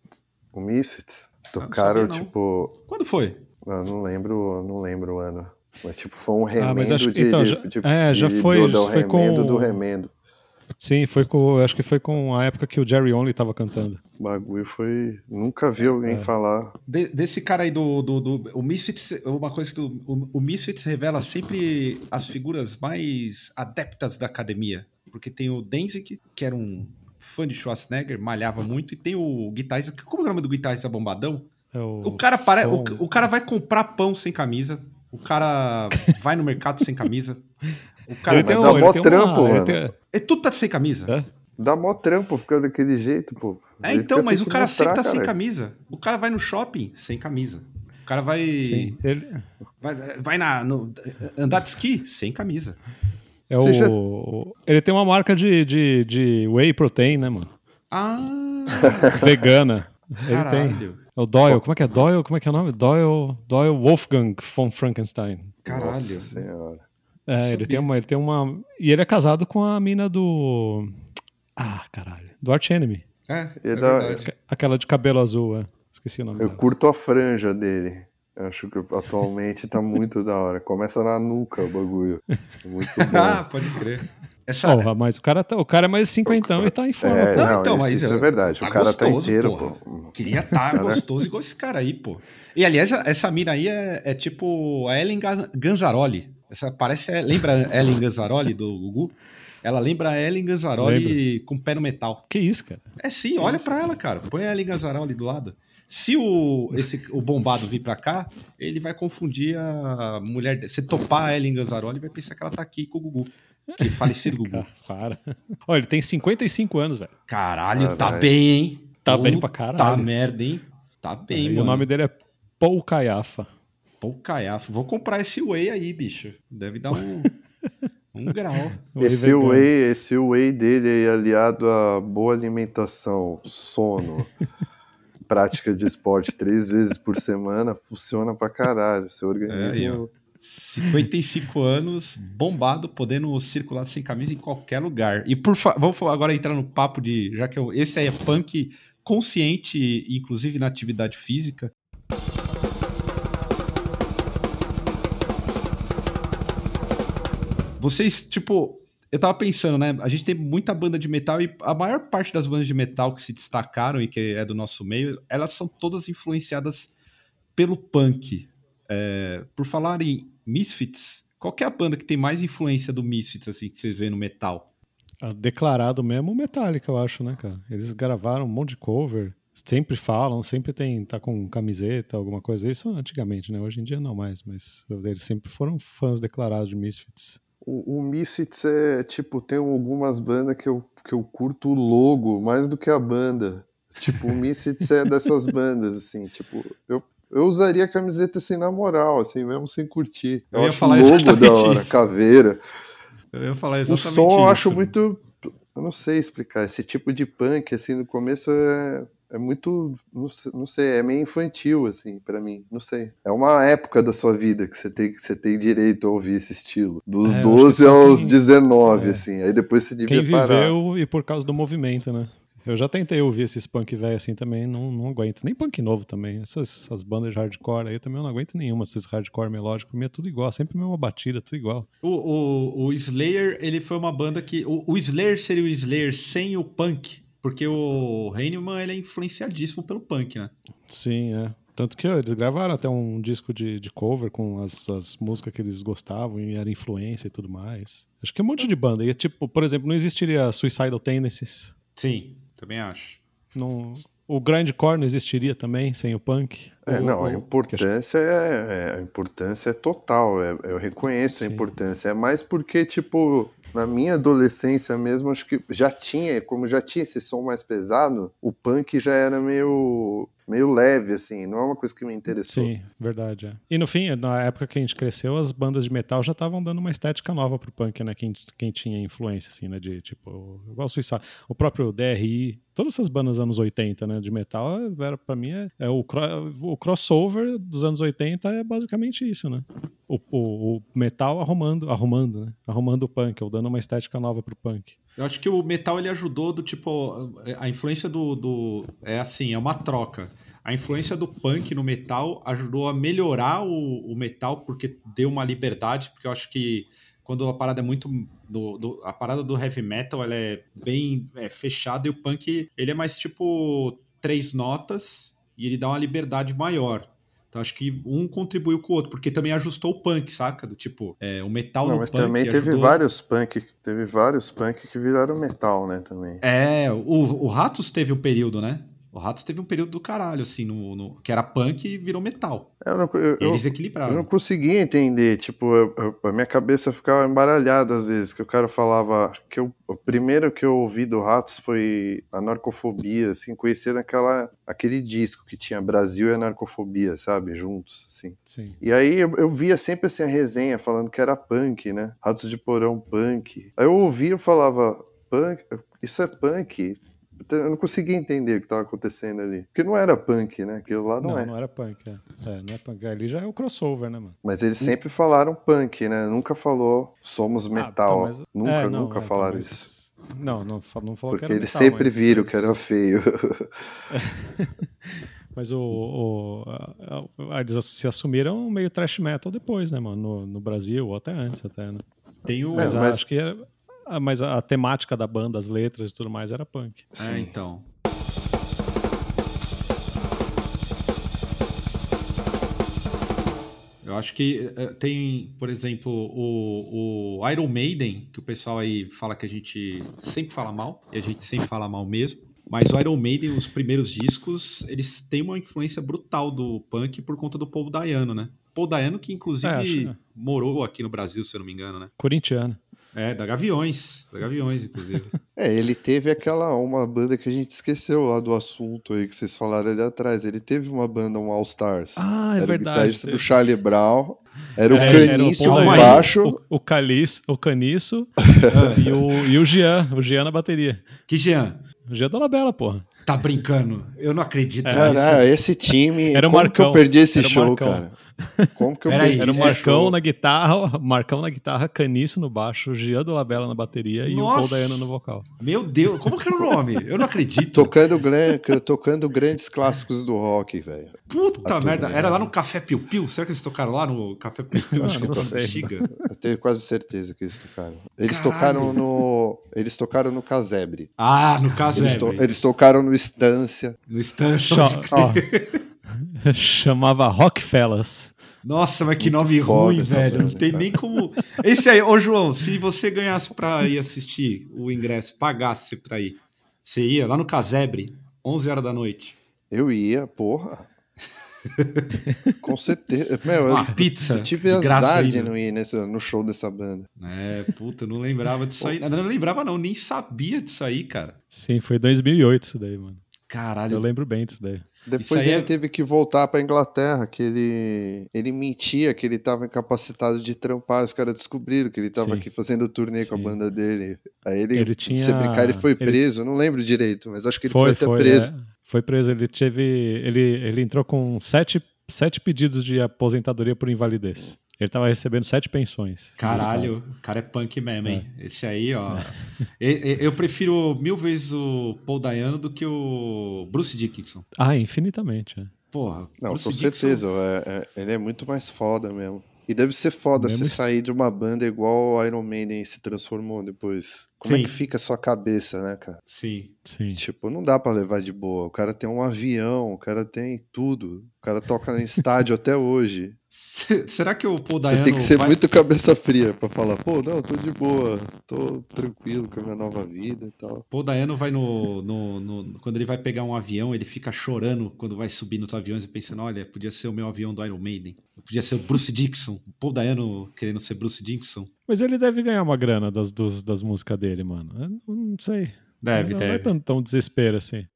o Misfits não tocaram, sabia, não. tipo, Quando foi? ah, não lembro, não lembro o ano. Mas tipo, foi um remendo Ah, mas acho de, então, de- já- de- é, já de- foi- do, do foi remendo com- do remendo. Sim, foi com, acho que foi com a época que o Jerry Only tava cantando. O bagulho foi. Nunca vi alguém É. falar. De- desse cara aí do, do, do- o Misfits, uma coisa que do, o, o Misfits revela sempre as figuras mais adeptas da academia, porque tem o Danzig, que era um fã de Schwarzenegger, malhava muito, e tem o guitarrista, como é o nome do guitarrista bombadão? É o, O cara para, o, o cara vai comprar pão sem camisa, o cara vai no mercado sem camisa, o cara tem dá um, mó trampo, uma, mano. tem- é tudo tá sem camisa. É? Dá mó trampo ficar daquele jeito, pô. É, então, mas o cara mostrar, sempre tá sem caralho. camisa. O cara vai no shopping sem camisa. O cara vai. Sim, ele, Vai, vai na, no- andar de esqui sem camisa. é Você já- o, ele tem uma marca de, de, de whey protein, né, mano? Ah, Vegana. Ele tem. caralho. É o Doyle, como é que é Doyle? Como é que é o nome? Doyle, Doyle Wolfgang von Frankenstein. Caralho. Nossa senhora. É, ele tem, uma, ele tem uma. E ele é casado com a mina do. Ah, caralho. Do Arch Enemy. É, E é da-. Aquela de cabelo azul, é. Esqueci o nome Eu dela. curto a franja dele. Eu Acho que atualmente tá muito da hora. Começa na nuca o bagulho. É Muito Ah, bom. pode crer. Essa, Porra, mas o cara, tá, o cara é mais cinquentão e tá em forma. É. Não, não, então, isso, mas isso é verdade. tá o cara gostoso, tá inteiro, porra. pô. Queria estar Cara. gostoso igual esse cara aí, pô. E aliás, essa mina aí é, é tipo a Ellen Gan- Ganzaroli. Essa parece. Lembra a Ellen Ganzaroli do Gugu? Ela lembra a Ellen Ganzaroli com o pé no metal. Que isso, cara? É sim, olha pra ela, cara. Põe a Ellen Ganzaroli do lado. Se o, esse, o bombado vir pra cá, ele vai confundir a mulher. Se topar a Ellen Ganzaroli, vai pensar que ela tá aqui com o Gugu. Que é falecido Gugu. Cara, para. Olha, ele tem 55 anos, velho. Caralho, tá Caralho. bem, hein? Tá Puta bem pra caralho. Tá merda, hein? Tá bem, e mano. o nome dele é Paul Caiafa. Pô, caiafo. Vou comprar esse whey aí, bicho. Deve dar um, um grau. Esse whey, esse whey dele aí, aliado a boa alimentação, sono, prática de esporte três vezes por semana, funciona pra caralho. Seu É, organismo. 55 anos, bombado, podendo circular sem camisa em qualquer lugar. E por fa- vamos agora entrar no papo de. Já que eu- esse aí é punk consciente, inclusive na atividade física. Vocês, tipo, eu tava pensando, né? A gente tem muita banda de metal e a maior parte das bandas de metal que se destacaram e que é do nosso meio, elas são todas influenciadas pelo punk. É, por falar em Misfits, qual é a banda que tem mais influência do Misfits, assim, que vocês veem no metal? Ah, Declarado mesmo Metallica, eu acho, né, cara? Eles gravaram um monte de cover. Sempre falam, sempre tem, tá com camiseta, alguma coisa. Isso antigamente, né? Hoje em dia não mais, mas eles sempre foram fãs declarados de Misfits. O, o Misfits é tipo, tem algumas bandas que eu, que eu curto o logo mais do que a banda. Tipo, o Misfits é dessas bandas, assim, tipo, eu, eu usaria a camiseta assim na moral, assim, mesmo sem curtir. Eu Eu, ia acho falar o logo da hora, isso. caveira. Eu ia falar O exatamente som eu isso. acho muito. Eu não sei explicar. Esse tipo de punk, assim, no começo é, é muito. Não sei, é meio infantil, assim, pra mim. Não sei. É uma época da sua vida que você tem, que você tem direito a ouvir esse estilo. Dos É, eu acho 12 que só aos quem- 19, é. assim. Aí depois você devia Quem parar. viveu e por causa do movimento, né? Eu já tentei ouvir esses punk velho assim também, não, não aguento. Nem punk novo também. Essas, essas bandas de hardcore aí eu também não aguento nenhuma. Esses hardcore melódicos, pra mim é tudo igual. Sempre a mesma batida, tudo igual. O, o, o Slayer, ele foi uma banda que. O, o Slayer seria o Slayer sem o punk, porque o Heinemann ele é influenciadíssimo pelo punk, né? Sim, é. Tanto que ó, eles gravaram até um disco de, de cover com as, as músicas que eles gostavam e era influência e tudo mais. Acho que é um monte de banda. E, tipo, por exemplo, não existiria Suicidal Tendencies. Sim, também acho. Não, o grindcore não existiria também sem o punk. É, O- não, o- a importância é, é- a importância é total. é- eu reconheço a Sim. importância. É mais porque, tipo, na minha adolescência mesmo, acho que já tinha, como já tinha esse som mais pesado, o punk já era meio, meio leve, assim. Não é uma coisa que me interessou. Sim, verdade. é. E no fim, na época que a gente cresceu, as bandas de metal já estavam dando uma estética nova pro punk, né? Quem, quem tinha influência, assim, né? De tipo, igual o Suicide, o próprio DRI, todas essas bandas anos 80, né? De metal, era, pra mim, é, é o, cro- o crossover dos anos 80 é basicamente isso, né? O, o, o metal arrumando, arrumando, né? Arrumando o punk, ou dando uma estética nova pro punk. Eu acho que o metal ele ajudou do tipo. A influência do. do é assim, é uma troca. A influência do punk no metal ajudou a melhorar o, o metal, porque deu uma liberdade, porque eu acho que quando a parada é muito. Do, do, a parada do heavy metal ela é bem é, fechada e o punk ele é mais tipo três notas e ele dá uma liberdade maior. Então acho que um contribuiu com o outro, porque também ajustou o punk, saca? Do tipo, é, o metal Não, no mas punk. também teve ajudou... vários punk, teve vários punk que viraram metal, né, também. É, o, o Ratos teve um período, né? O Ratos teve um período do caralho, assim, no, no que era punk e virou metal. Eu não, eu, Eles equilibraram. eu não conseguia entender, tipo, eu- a minha cabeça ficava embaralhada às vezes, que o cara falava que eu- o primeiro que eu ouvi do Ratos foi a narcofobia, assim, conhecer naquela, aquele disco que tinha Brasil e a narcofobia, sabe, juntos, assim. Sim. E aí eu, eu via sempre assim a resenha falando que era punk, né? Ratos de porão punk. Aí eu ouvia e falava, punk, isso é punk. Eu não conseguia entender o que estava acontecendo ali. Porque não era punk, né? Aquilo lá não, Não, é. não era punk. É. É, não é punk. Ali já é o crossover, né, mano? Mas eles sempre falaram punk, né? Nunca falou somos Ah, metal. tá, mas- nunca, é, não, nunca é, falaram mas- isso. Não, não, não falou Porque que era eles metal, sempre mas- viram que era feio. Mas o, o- a- a- eles se assumiram meio trash metal depois, né, mano? No, no Brasil, ou até antes, até, né? Tem o. Mas, É, mas- acho que era. Ah, Mas a, a temática da banda, as letras e tudo mais era punk. É, então. Eu acho que eh, tem, por exemplo, o, o Iron Maiden, que o pessoal aí fala que a gente sempre fala mal, e a gente sempre fala mal mesmo. Mas o Iron Maiden, os primeiros discos, eles têm uma influência brutal do punk por conta do Paul Dayano, né? Paul Dayano que inclusive É, acho, né? morou aqui no Brasil, se eu não me engano, né? Corintiano. É, da Gaviões, da Gaviões, inclusive. É, ele teve aquela uma banda que a gente esqueceu lá do assunto aí que vocês falaram ali atrás. Ele teve uma banda, um All Stars. Ah, é era verdade, o guitarrista teve. do Charlie Brown. Era o É, era o baixo. O, o, Calis, o Caniço e, o, e o Jean. O Jean na bateria. Que Jean, O Jean da Labela, porra. Tá brincando? Eu não acredito Caralho, nisso. esse time. Era o como Marcão. que eu perdi esse Era show, cara? Como que eu Peraí, perdi Era o esse Marcão show? na guitarra, Marcão na guitarra, Caniço no baixo, Jean do Labela na bateria e o Paul Nossa. Dayano no vocal. Meu Deus, como que era o nome? Eu não acredito. Tocando, gran- tocando grandes clássicos do rock, velho. Puta merda. Era lá no Café Piu Piu? Será que eles tocaram lá no Café Piu Piu? Ah, que não no sei. Bexiga. Eu tenho quase certeza que eles tocaram. Eles Caralho. tocaram no. Eles tocaram no Casebre. Ah, no caso Eles, é. to- eles tocaram no Estância. No Estância. Cha- ó, chamava Rockfellas. Nossa, mas que Muito nome ruim, velho. Não tem cara. nem como. Esse aí, ô João, se você ganhasse pra ir assistir o ingresso, pagasse pra ir, você ia lá no Casebre, 11 horas da noite. Eu ia, porra. Com certeza. Meu, eu, Uma pizza. eu tive azar de ainda. não ir nesse, no show dessa banda. É, puta, eu não lembrava disso aí. Não, não lembrava, não, nem sabia disso aí, cara. Sim, foi 2008 isso daí, mano. Caralho. Eu lembro bem disso daí. Depois ele é- teve que voltar pra Inglaterra, que ele, ele mentia que ele estava incapacitado de trampar. Os caras descobriram que ele estava Sim. aqui fazendo turnê com a Sim. banda dele. Aí ele, Ele tinha- se brincar, ele foi ele- preso. Não lembro direito, mas acho que ele foi, foi, até foi, preso. é. Foi preso. Ele teve. Ele, ele entrou com sete, sete pedidos de aposentadoria por invalidez. Ele tava recebendo sete pensões. Caralho, o cara é punk mesmo, hein? Esse aí, ó. E- e- Eu prefiro mil vezes o Paul Dayano do que o Bruce Dickinson. Ah, infinitamente. é. Porra, Não, Bruce com Dickinson- certeza. é- é- ele é muito mais foda mesmo. E deve ser foda você est- sair de uma banda igual o Iron Maiden se transformou depois. Como Sim. é que fica a sua cabeça, né, cara? Sim. Sim. Tipo, não dá pra levar de boa. O cara tem um avião, o cara tem tudo. O cara toca no estádio até hoje. Se- Será que o Paul Você Dayano tem que ser vai- muito cabeça fria pra falar, pô, não, tô de boa, tô tranquilo com a minha nova vida e tal. Paul Dayano vai no, no- no- Quando ele vai pegar um avião, ele fica chorando quando vai subir nos aviões e pensando: olha, podia ser o meu avião do Iron Maiden. Podia ser o Bruce Dixon. O Paul Dayano querendo ser Bruce Dixon. Mas ele deve ganhar uma grana das, dos- das músicas dele, mano. Eu não sei. Deve, não, não é deve. tão, tão desespero assim.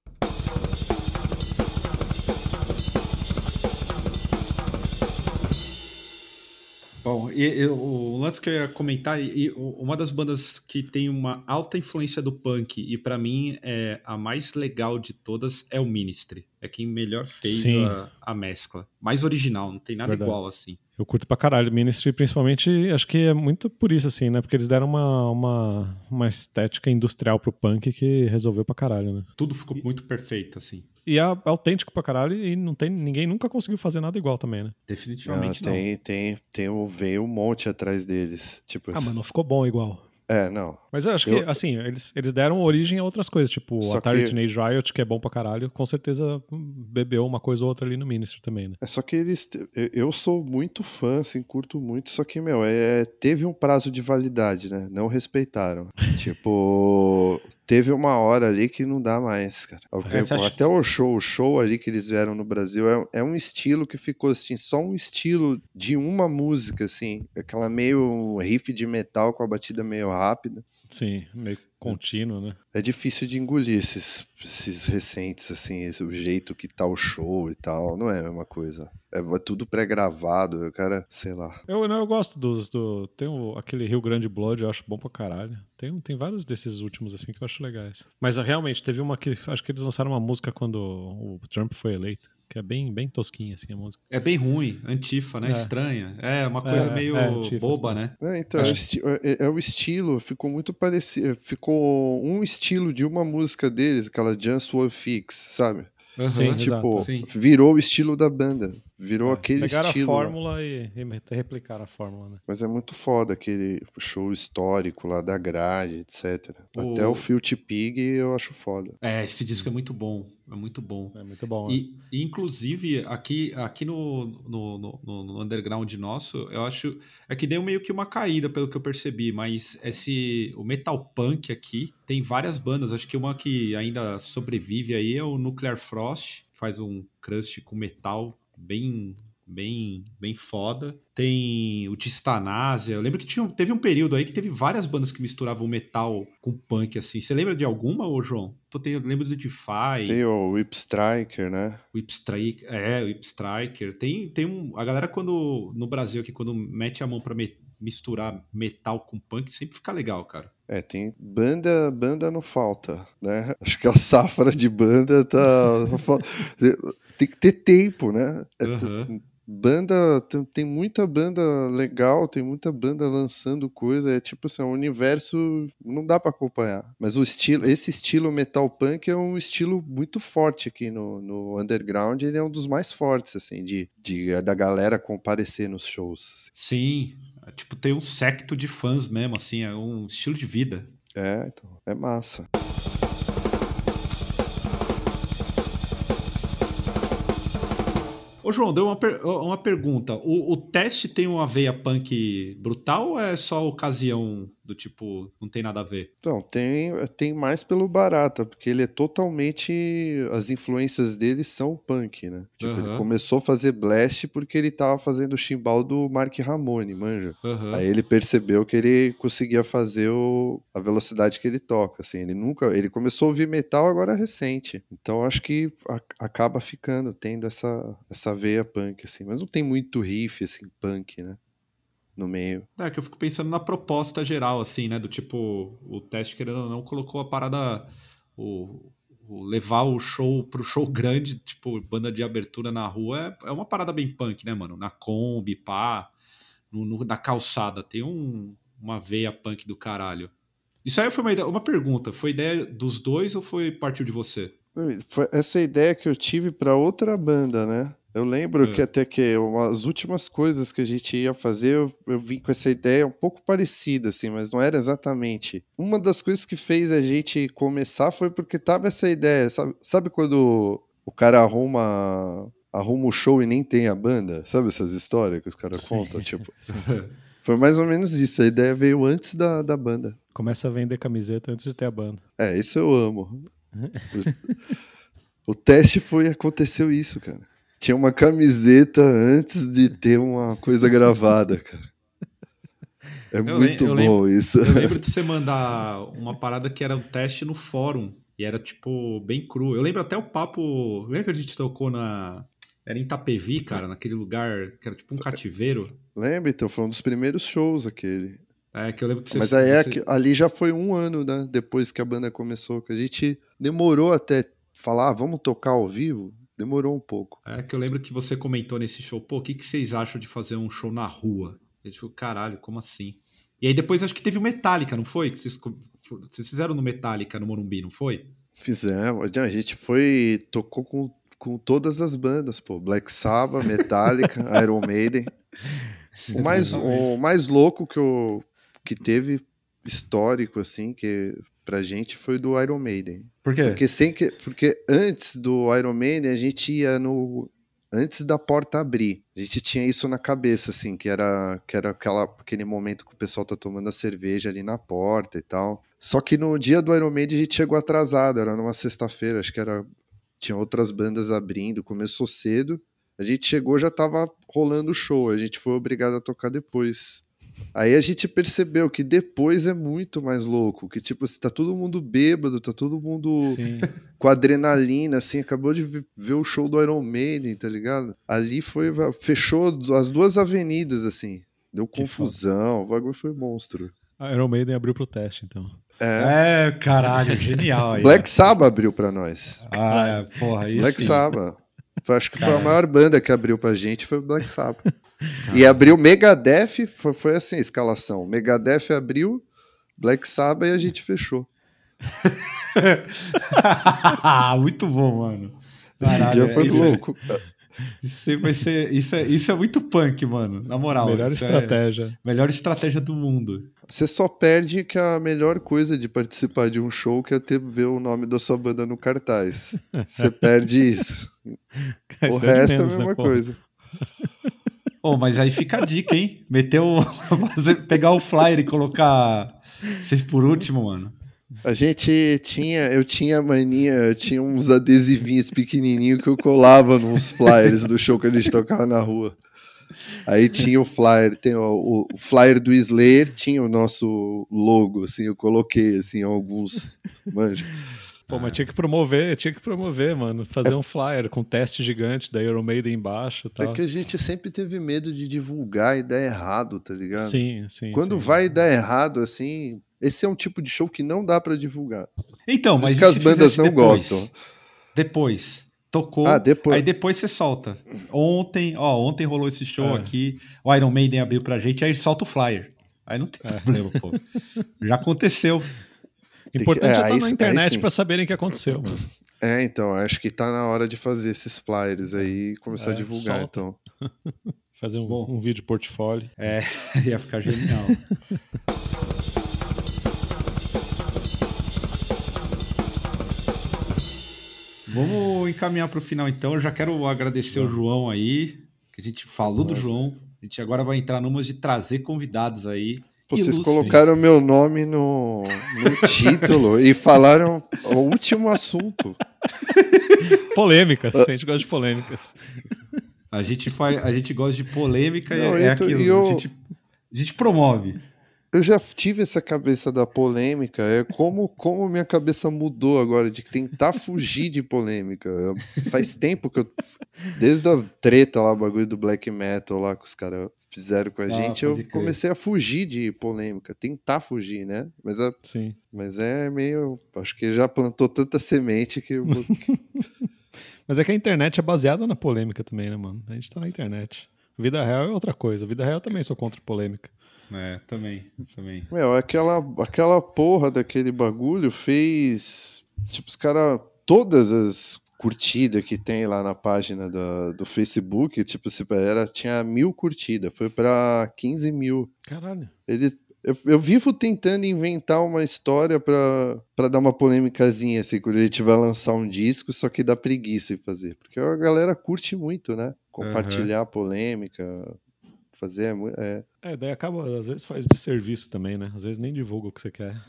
E, e o lance que eu ia comentar, e, uma das bandas que tem uma alta influência do punk, e pra mim é a mais legal de todas, é o Ministry. é quem melhor fez a, a, mescla. Mais original, não tem nada Verdade. igual assim. Eu curto pra caralho. Ministry, principalmente, acho que é muito por isso, assim, né? Porque eles deram uma, uma, uma estética industrial pro punk que resolveu pra caralho, né? Tudo ficou muito perfeito, assim. E é autêntico pra caralho e não tem, ninguém nunca conseguiu fazer nada igual também, né? Definitivamente não. Tem, não. tem, tem, veio um monte atrás deles. Tipo, ah, mas não ficou bom igual. É, não. Mas eu acho eu... que, assim, eles, eles deram origem a outras coisas, tipo o Atari que... Teenage Riot, que é bom pra caralho, com certeza bebeu uma coisa ou outra ali no Ministry também, né? É só que eles. Eu sou muito fã, assim, curto muito, só que, meu, é, teve um prazo de validade, né? Não respeitaram. tipo, teve uma hora ali que não dá mais, cara. Até o show, o show ali que eles vieram no Brasil é, é um estilo que ficou assim, só um estilo de uma música, assim, aquela meio riff de metal com a batida meio rápida. Sim, meio contínuo, né? É difícil de engolir esses, esses recentes, assim, esse, o jeito que tá o show e tal. Não é a mesma coisa. É, é tudo pré-gravado, o cara, sei lá. Eu, não, eu gosto dos. Do, tem o, aquele Rio Grande Blood, eu acho bom pra caralho. Tem, tem vários desses últimos, assim, que eu acho legais. Mas realmente, teve uma que. Acho que eles lançaram uma música quando o Trump foi eleito que é bem, bem tosquinha assim a música. É bem ruim, antifa, né? É. Estranha. É uma coisa é, meio é, antifa, boba, assim. né? então, é, é, é, o estilo, ficou muito parecido. Ficou um estilo de uma música deles, aquela Just One Fix, sabe? Uhum, Sim, tipo, exato. virou o estilo da banda. Virou é, aquele pegaram estilo. Pegaram a fórmula e, e replicaram a fórmula, né? Mas é muito foda aquele show histórico lá da grade, etc. O... Até o Filthy Pig eu acho foda. É, esse disco é muito bom. É muito bom. É muito bom. E, e inclusive, aqui, aqui no, no, no, no, underground nosso, eu acho. É que deu meio que uma caída, pelo que eu percebi, mas esse. O metal punk aqui tem várias bandas. Acho que uma que ainda sobrevive aí é o Nuclear Frost, que faz um crust com metal bem bem bem foda. Tem o Tistanásia. Eu lembro que tinha, teve um período aí que teve várias bandas que misturavam metal com punk, assim. Você lembra de alguma, ô João? Tô tendo, lembro do Defy. Tem o Whip Striker, né? Whip Striker, é, Whip Striker. Tem, tem um... A galera quando... No Brasil aqui, quando mete a mão pra me, misturar metal com punk, sempre fica legal, cara. É, tem banda, banda não falta, né? Acho que a safra de banda tá tem que ter tempo, né? Uhum. Banda, tem, tem, muita banda legal, tem muita banda lançando coisa, é tipo assim, é um universo não dá para acompanhar. Mas o estilo, esse estilo metal punk é um estilo muito forte aqui no, no underground, ele é um dos mais fortes assim de, de da galera comparecer nos shows. Sim, é, tipo tem um secto de fãs mesmo assim, é um estilo de vida. É, então, é massa. Ô, João, deu uma, per uma pergunta. O, o, teste tem uma veia punk brutal ou é só ocasião do tipo, não tem nada a ver? Não, tem, tem mais pelo Barata, porque ele é totalmente. As influências dele são punk, né? Tipo, uhum. ele começou a fazer blast porque ele tava fazendo o chimbal do Mark Ramone, manja. Uhum. Aí ele percebeu que ele conseguia fazer o, a velocidade que ele toca, assim. Ele nunca. Ele começou a ouvir metal agora recente. Então acho que a, acaba ficando, tendo essa, essa veia punk, assim. Mas não tem muito riff, assim, punk, né? No meio. É, que eu fico pensando na proposta geral, assim, né? Do tipo, o teste, querendo ou não, colocou a parada. O, o levar o show pro show grande, tipo, banda de abertura na rua, é, é uma parada bem punk, né, mano? Na Kombi, pá, no, no, na calçada. Tem um, uma veia punk do caralho. Isso aí foi uma, ideia, uma pergunta. Foi ideia dos dois ou foi partiu de você? Foi essa ideia que eu tive para outra banda, né? Eu lembro é. que até que as últimas coisas que a gente ia fazer, eu, eu vim com essa ideia um pouco parecida, assim, mas não era exatamente. Uma das coisas que fez a gente começar foi porque tava essa ideia, sabe, sabe quando o cara arruma arruma o show e nem tem a banda? Sabe essas histórias que os caras contam? Tipo, foi mais ou menos isso. A ideia veio antes da, da banda. Começa a vender camiseta antes de ter a banda. É, isso eu amo. o, o teste foi, aconteceu isso, cara. Tinha uma camiseta antes de ter uma coisa gravada, cara. É eu muito bom lembro, isso. Eu lembro de você mandar uma parada que era um teste no fórum. E era, tipo, bem cru. Eu lembro até o papo. Lembra que a gente tocou na. Era em Itapevi, cara, naquele lugar que era tipo um cativeiro. Lembra, então, foi um dos primeiros shows aquele. É, que eu lembro que você. Mas aí é você... ali já foi um ano, né? Depois que a banda começou, que a gente demorou até falar, ah, vamos tocar ao vivo demorou um pouco. É que eu lembro que você comentou nesse show, pô, o que, que vocês acham de fazer um show na rua? Ele falou, caralho, como assim? E aí depois acho que teve o Metallica, não foi? Que vocês, vocês fizeram no Metallica, no Morumbi, não foi? Fizemos. A gente foi. tocou com, com todas as bandas, pô. Black Sabbath, Metallica, Iron Maiden. O mais, o mais louco que, eu, que teve histórico, assim, que pra gente foi do Iron Maiden. Por quê? Porque, sem que, porque antes do Iron Maiden, a gente ia no. Antes da porta abrir, a gente tinha isso na cabeça, assim, que era, que era aquela, aquele momento que o pessoal tá tomando a cerveja ali na porta e tal. Só que no dia do Iron Maiden a gente chegou atrasado, era numa sexta-feira, acho que era. Tinha outras bandas abrindo, começou cedo. A gente chegou, já tava rolando o show, a gente foi obrigado a tocar depois. Aí a gente percebeu que depois é muito mais louco, que tipo, tá todo mundo bêbado, tá todo mundo Sim. com adrenalina, assim, acabou de ver o show do Iron Maiden, tá ligado? Ali foi, fechou as duas avenidas, assim, deu confusão, o bagulho foi monstro. A Iron Maiden abriu pro teste, então. É, É, caralho, genial aí. Black Sabbath abriu pra nós. Ah, é, porra, isso. Black. Sabbath. Acho que foi a maior banda que abriu pra gente, foi o Black Sabbath. E abriu Megadeth, foi, foi assim a escalação. Megadeth abriu, Black Sabbath e a gente fechou. muito bom, mano. Esse Caralho, dia foi isso é- louco. Isso aí vai ser. Isso é, isso é muito punk, mano. Na moral. Melhor isso é estratégia. melhor estratégia do mundo. Você só perde que a melhor coisa de participar de um show que é ter ver o nome da sua banda no cartaz. Você perde isso. o Isso é de resto menos, é a né, mesma pô? coisa. Oh, mas aí fica a dica, hein? Meter o. pegar o flyer e colocar vocês por último, mano. A gente tinha, eu tinha mania, eu tinha uns adesivinhos pequenininhos que eu colava nos flyers do show que a gente tocava na rua. Aí tinha o flyer, tem o, o flyer do Slayer, tinha o nosso logo, assim, eu coloquei, assim, alguns, manja. Pô, mas tinha que promover, tinha que promover, mano. Fazer um flyer com teste gigante da Iron Maiden embaixo e É tal. que a gente sempre teve medo de divulgar e dar errado, tá ligado? Sim, sim. Quando sim. vai dar errado, assim, esse é um tipo de show que não dá pra divulgar. Então, mas que as bandas não depois? gostam. Depois. Tocou. Ah, depois. Aí depois você solta. Ontem, ó, ontem rolou esse show É. aqui. O Iron Maiden abriu pra gente, aí solta o flyer. Aí não tem É. problema, pô. Já aconteceu. Importante é, é, estar aí na internet pra saberem o que aconteceu, mano. É, então, acho que tá na hora de fazer esses flyers aí e começar a É, divulgar, solta. então. Fazer um, Bom. um vídeo portfólio. É, ia ficar genial. Vamos encaminhar para o final então. Eu já quero agradecer o João aí, que a gente falou do João. A gente agora vai entrar numas de trazer convidados aí. Pô, Vocês colocaram meu nome no, no título e falaram o último assunto. Polêmicas, a gente gosta de polêmicas. A gente, faz, a gente gosta de polêmica Não, e é tô- aquilo. e eu- A, gente, a gente promove. Eu já tive essa cabeça da polêmica, é como, como minha cabeça mudou agora de tentar fugir de polêmica. Eu- faz tempo que eu. Desde a treta lá, o bagulho do black metal lá que os caras fizeram com a Ah, gente, eu crer. comecei a fugir de polêmica, tentar fugir, né? Mas, a- Sim. mas é meio. Acho que já plantou tanta semente que. eu- Mas é que a internet é baseada na polêmica também, né, mano? A gente tá na internet. Vida real é outra coisa. Vida real eu também sou contra polêmica. É, também, também. Meu, aquela, aquela porra daquele bagulho fez. Tipo, os caras. Todas as curtidas que tem lá na página da- do Facebook, tipo, se era, tinha mil curtidas, foi pra 15 mil. Caralho. Ele, eu, eu vivo tentando inventar uma história pra, pra dar uma polêmicazinha, assim, quando a gente vai lançar um disco, só que dá preguiça em fazer. Porque a galera curte muito, né? Compartilhar polêmica, fazer. é É, É, daí acaba, às vezes faz de serviço também, né? Às vezes nem divulga o que você quer.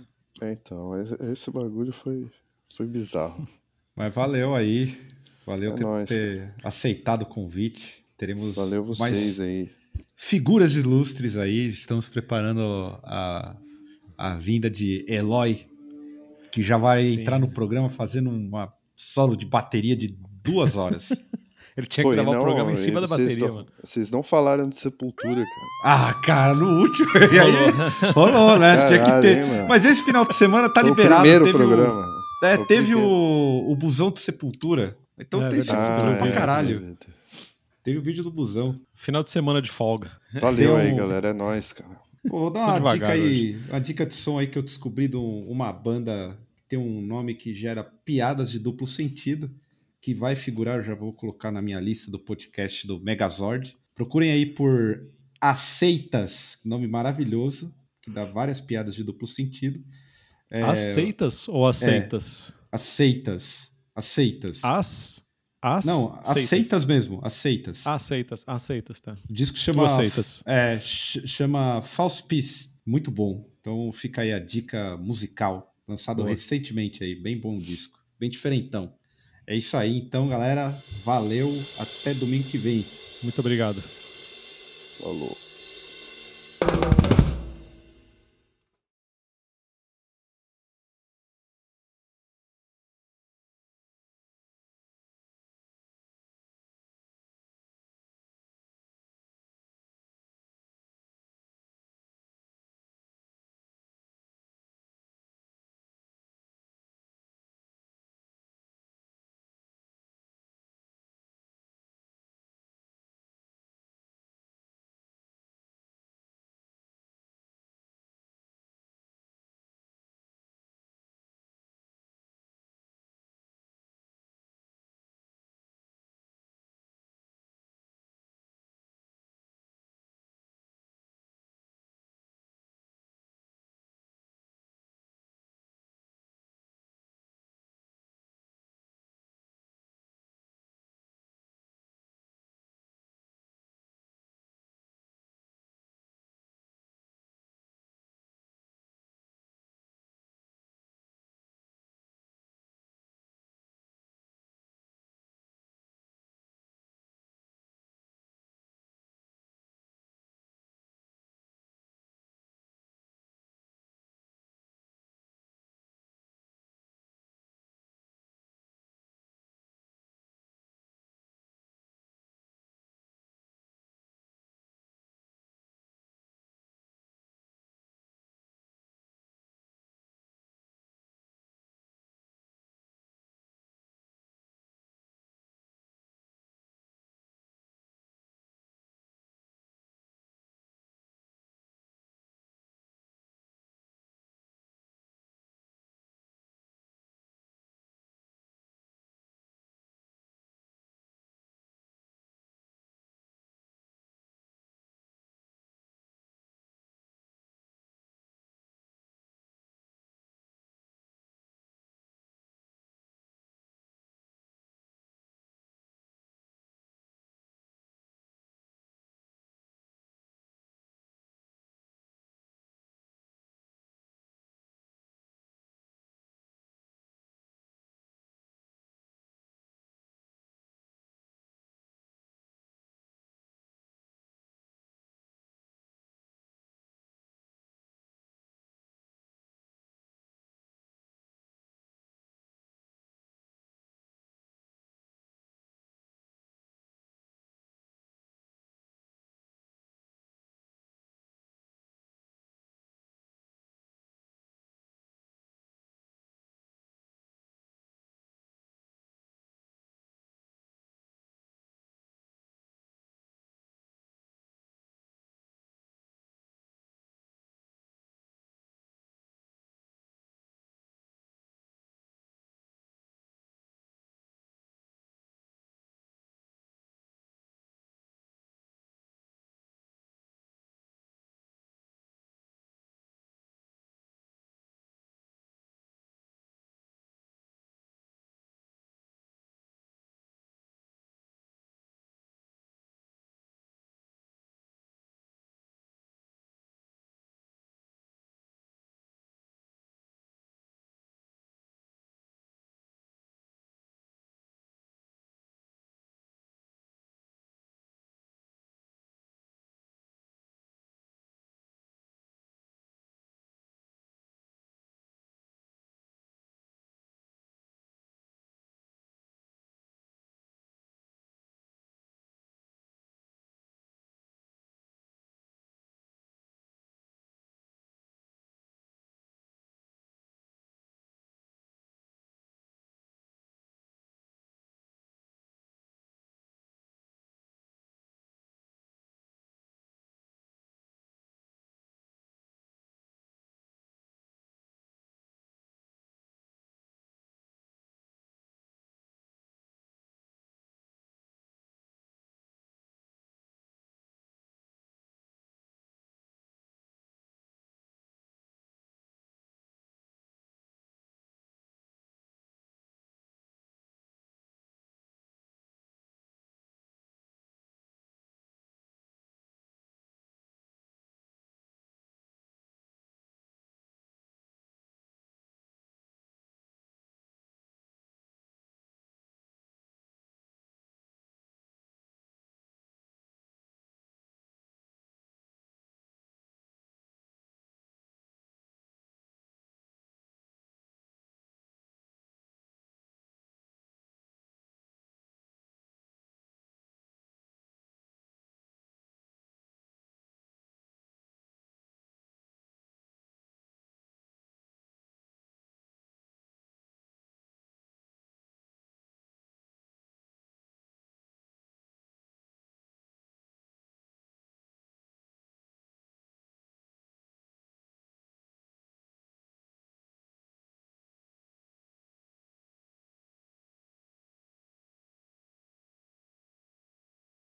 é, então, esse, esse bagulho foi, foi bizarro. Mas valeu aí. Valeu É ter, nóis, ter aceitado o convite. Teremos Valeu vocês mais aí. figuras ilustres aí. Estamos preparando a, a vinda de Eloy, que já vai Sim. entrar no programa fazendo uma solo de bateria de duas horas. Ele tinha Pô, que gravar o não, programa em cima da bateria, não- mano. Vocês não falaram de Sepultura, cara. ah, cara, no último. E aí, rolou, né? Tinha que Caralho, ter. hein? Mas esse final de semana tá Foi liberado. o primeiro teve o- programa. É, o teve primeiro. o, o busão de Sepultura. Então É tem verdade. sentido Ah, pra é, caralho. Teve o vídeo do busão. Final de semana de folga. Valeu aí, um- galera. É nóis, cara. Pô, vou dar uma dica aí, uma dica de som aí que eu descobri de um- uma banda que tem um nome que gera piadas de duplo sentido, que vai figurar, já vou colocar na minha lista do podcast do Megazord. Procurem aí por Aceitas, nome maravilhoso, que dá várias piadas de duplo sentido. É, Aceitas ou aceitas? Aceitas, aceitas. As? As? Não, aceitas mesmo, aceitas. Aceitas, aceitas, tá. O disco chama. Tu aceitas. É, ch- chama False Peace. Muito bom. Então fica aí a dica musical. Lançado Boa. recentemente aí. Bem bom o disco. Bem diferentão. É isso aí, então, galera. Valeu. Até domingo que vem. Muito obrigado. Falou.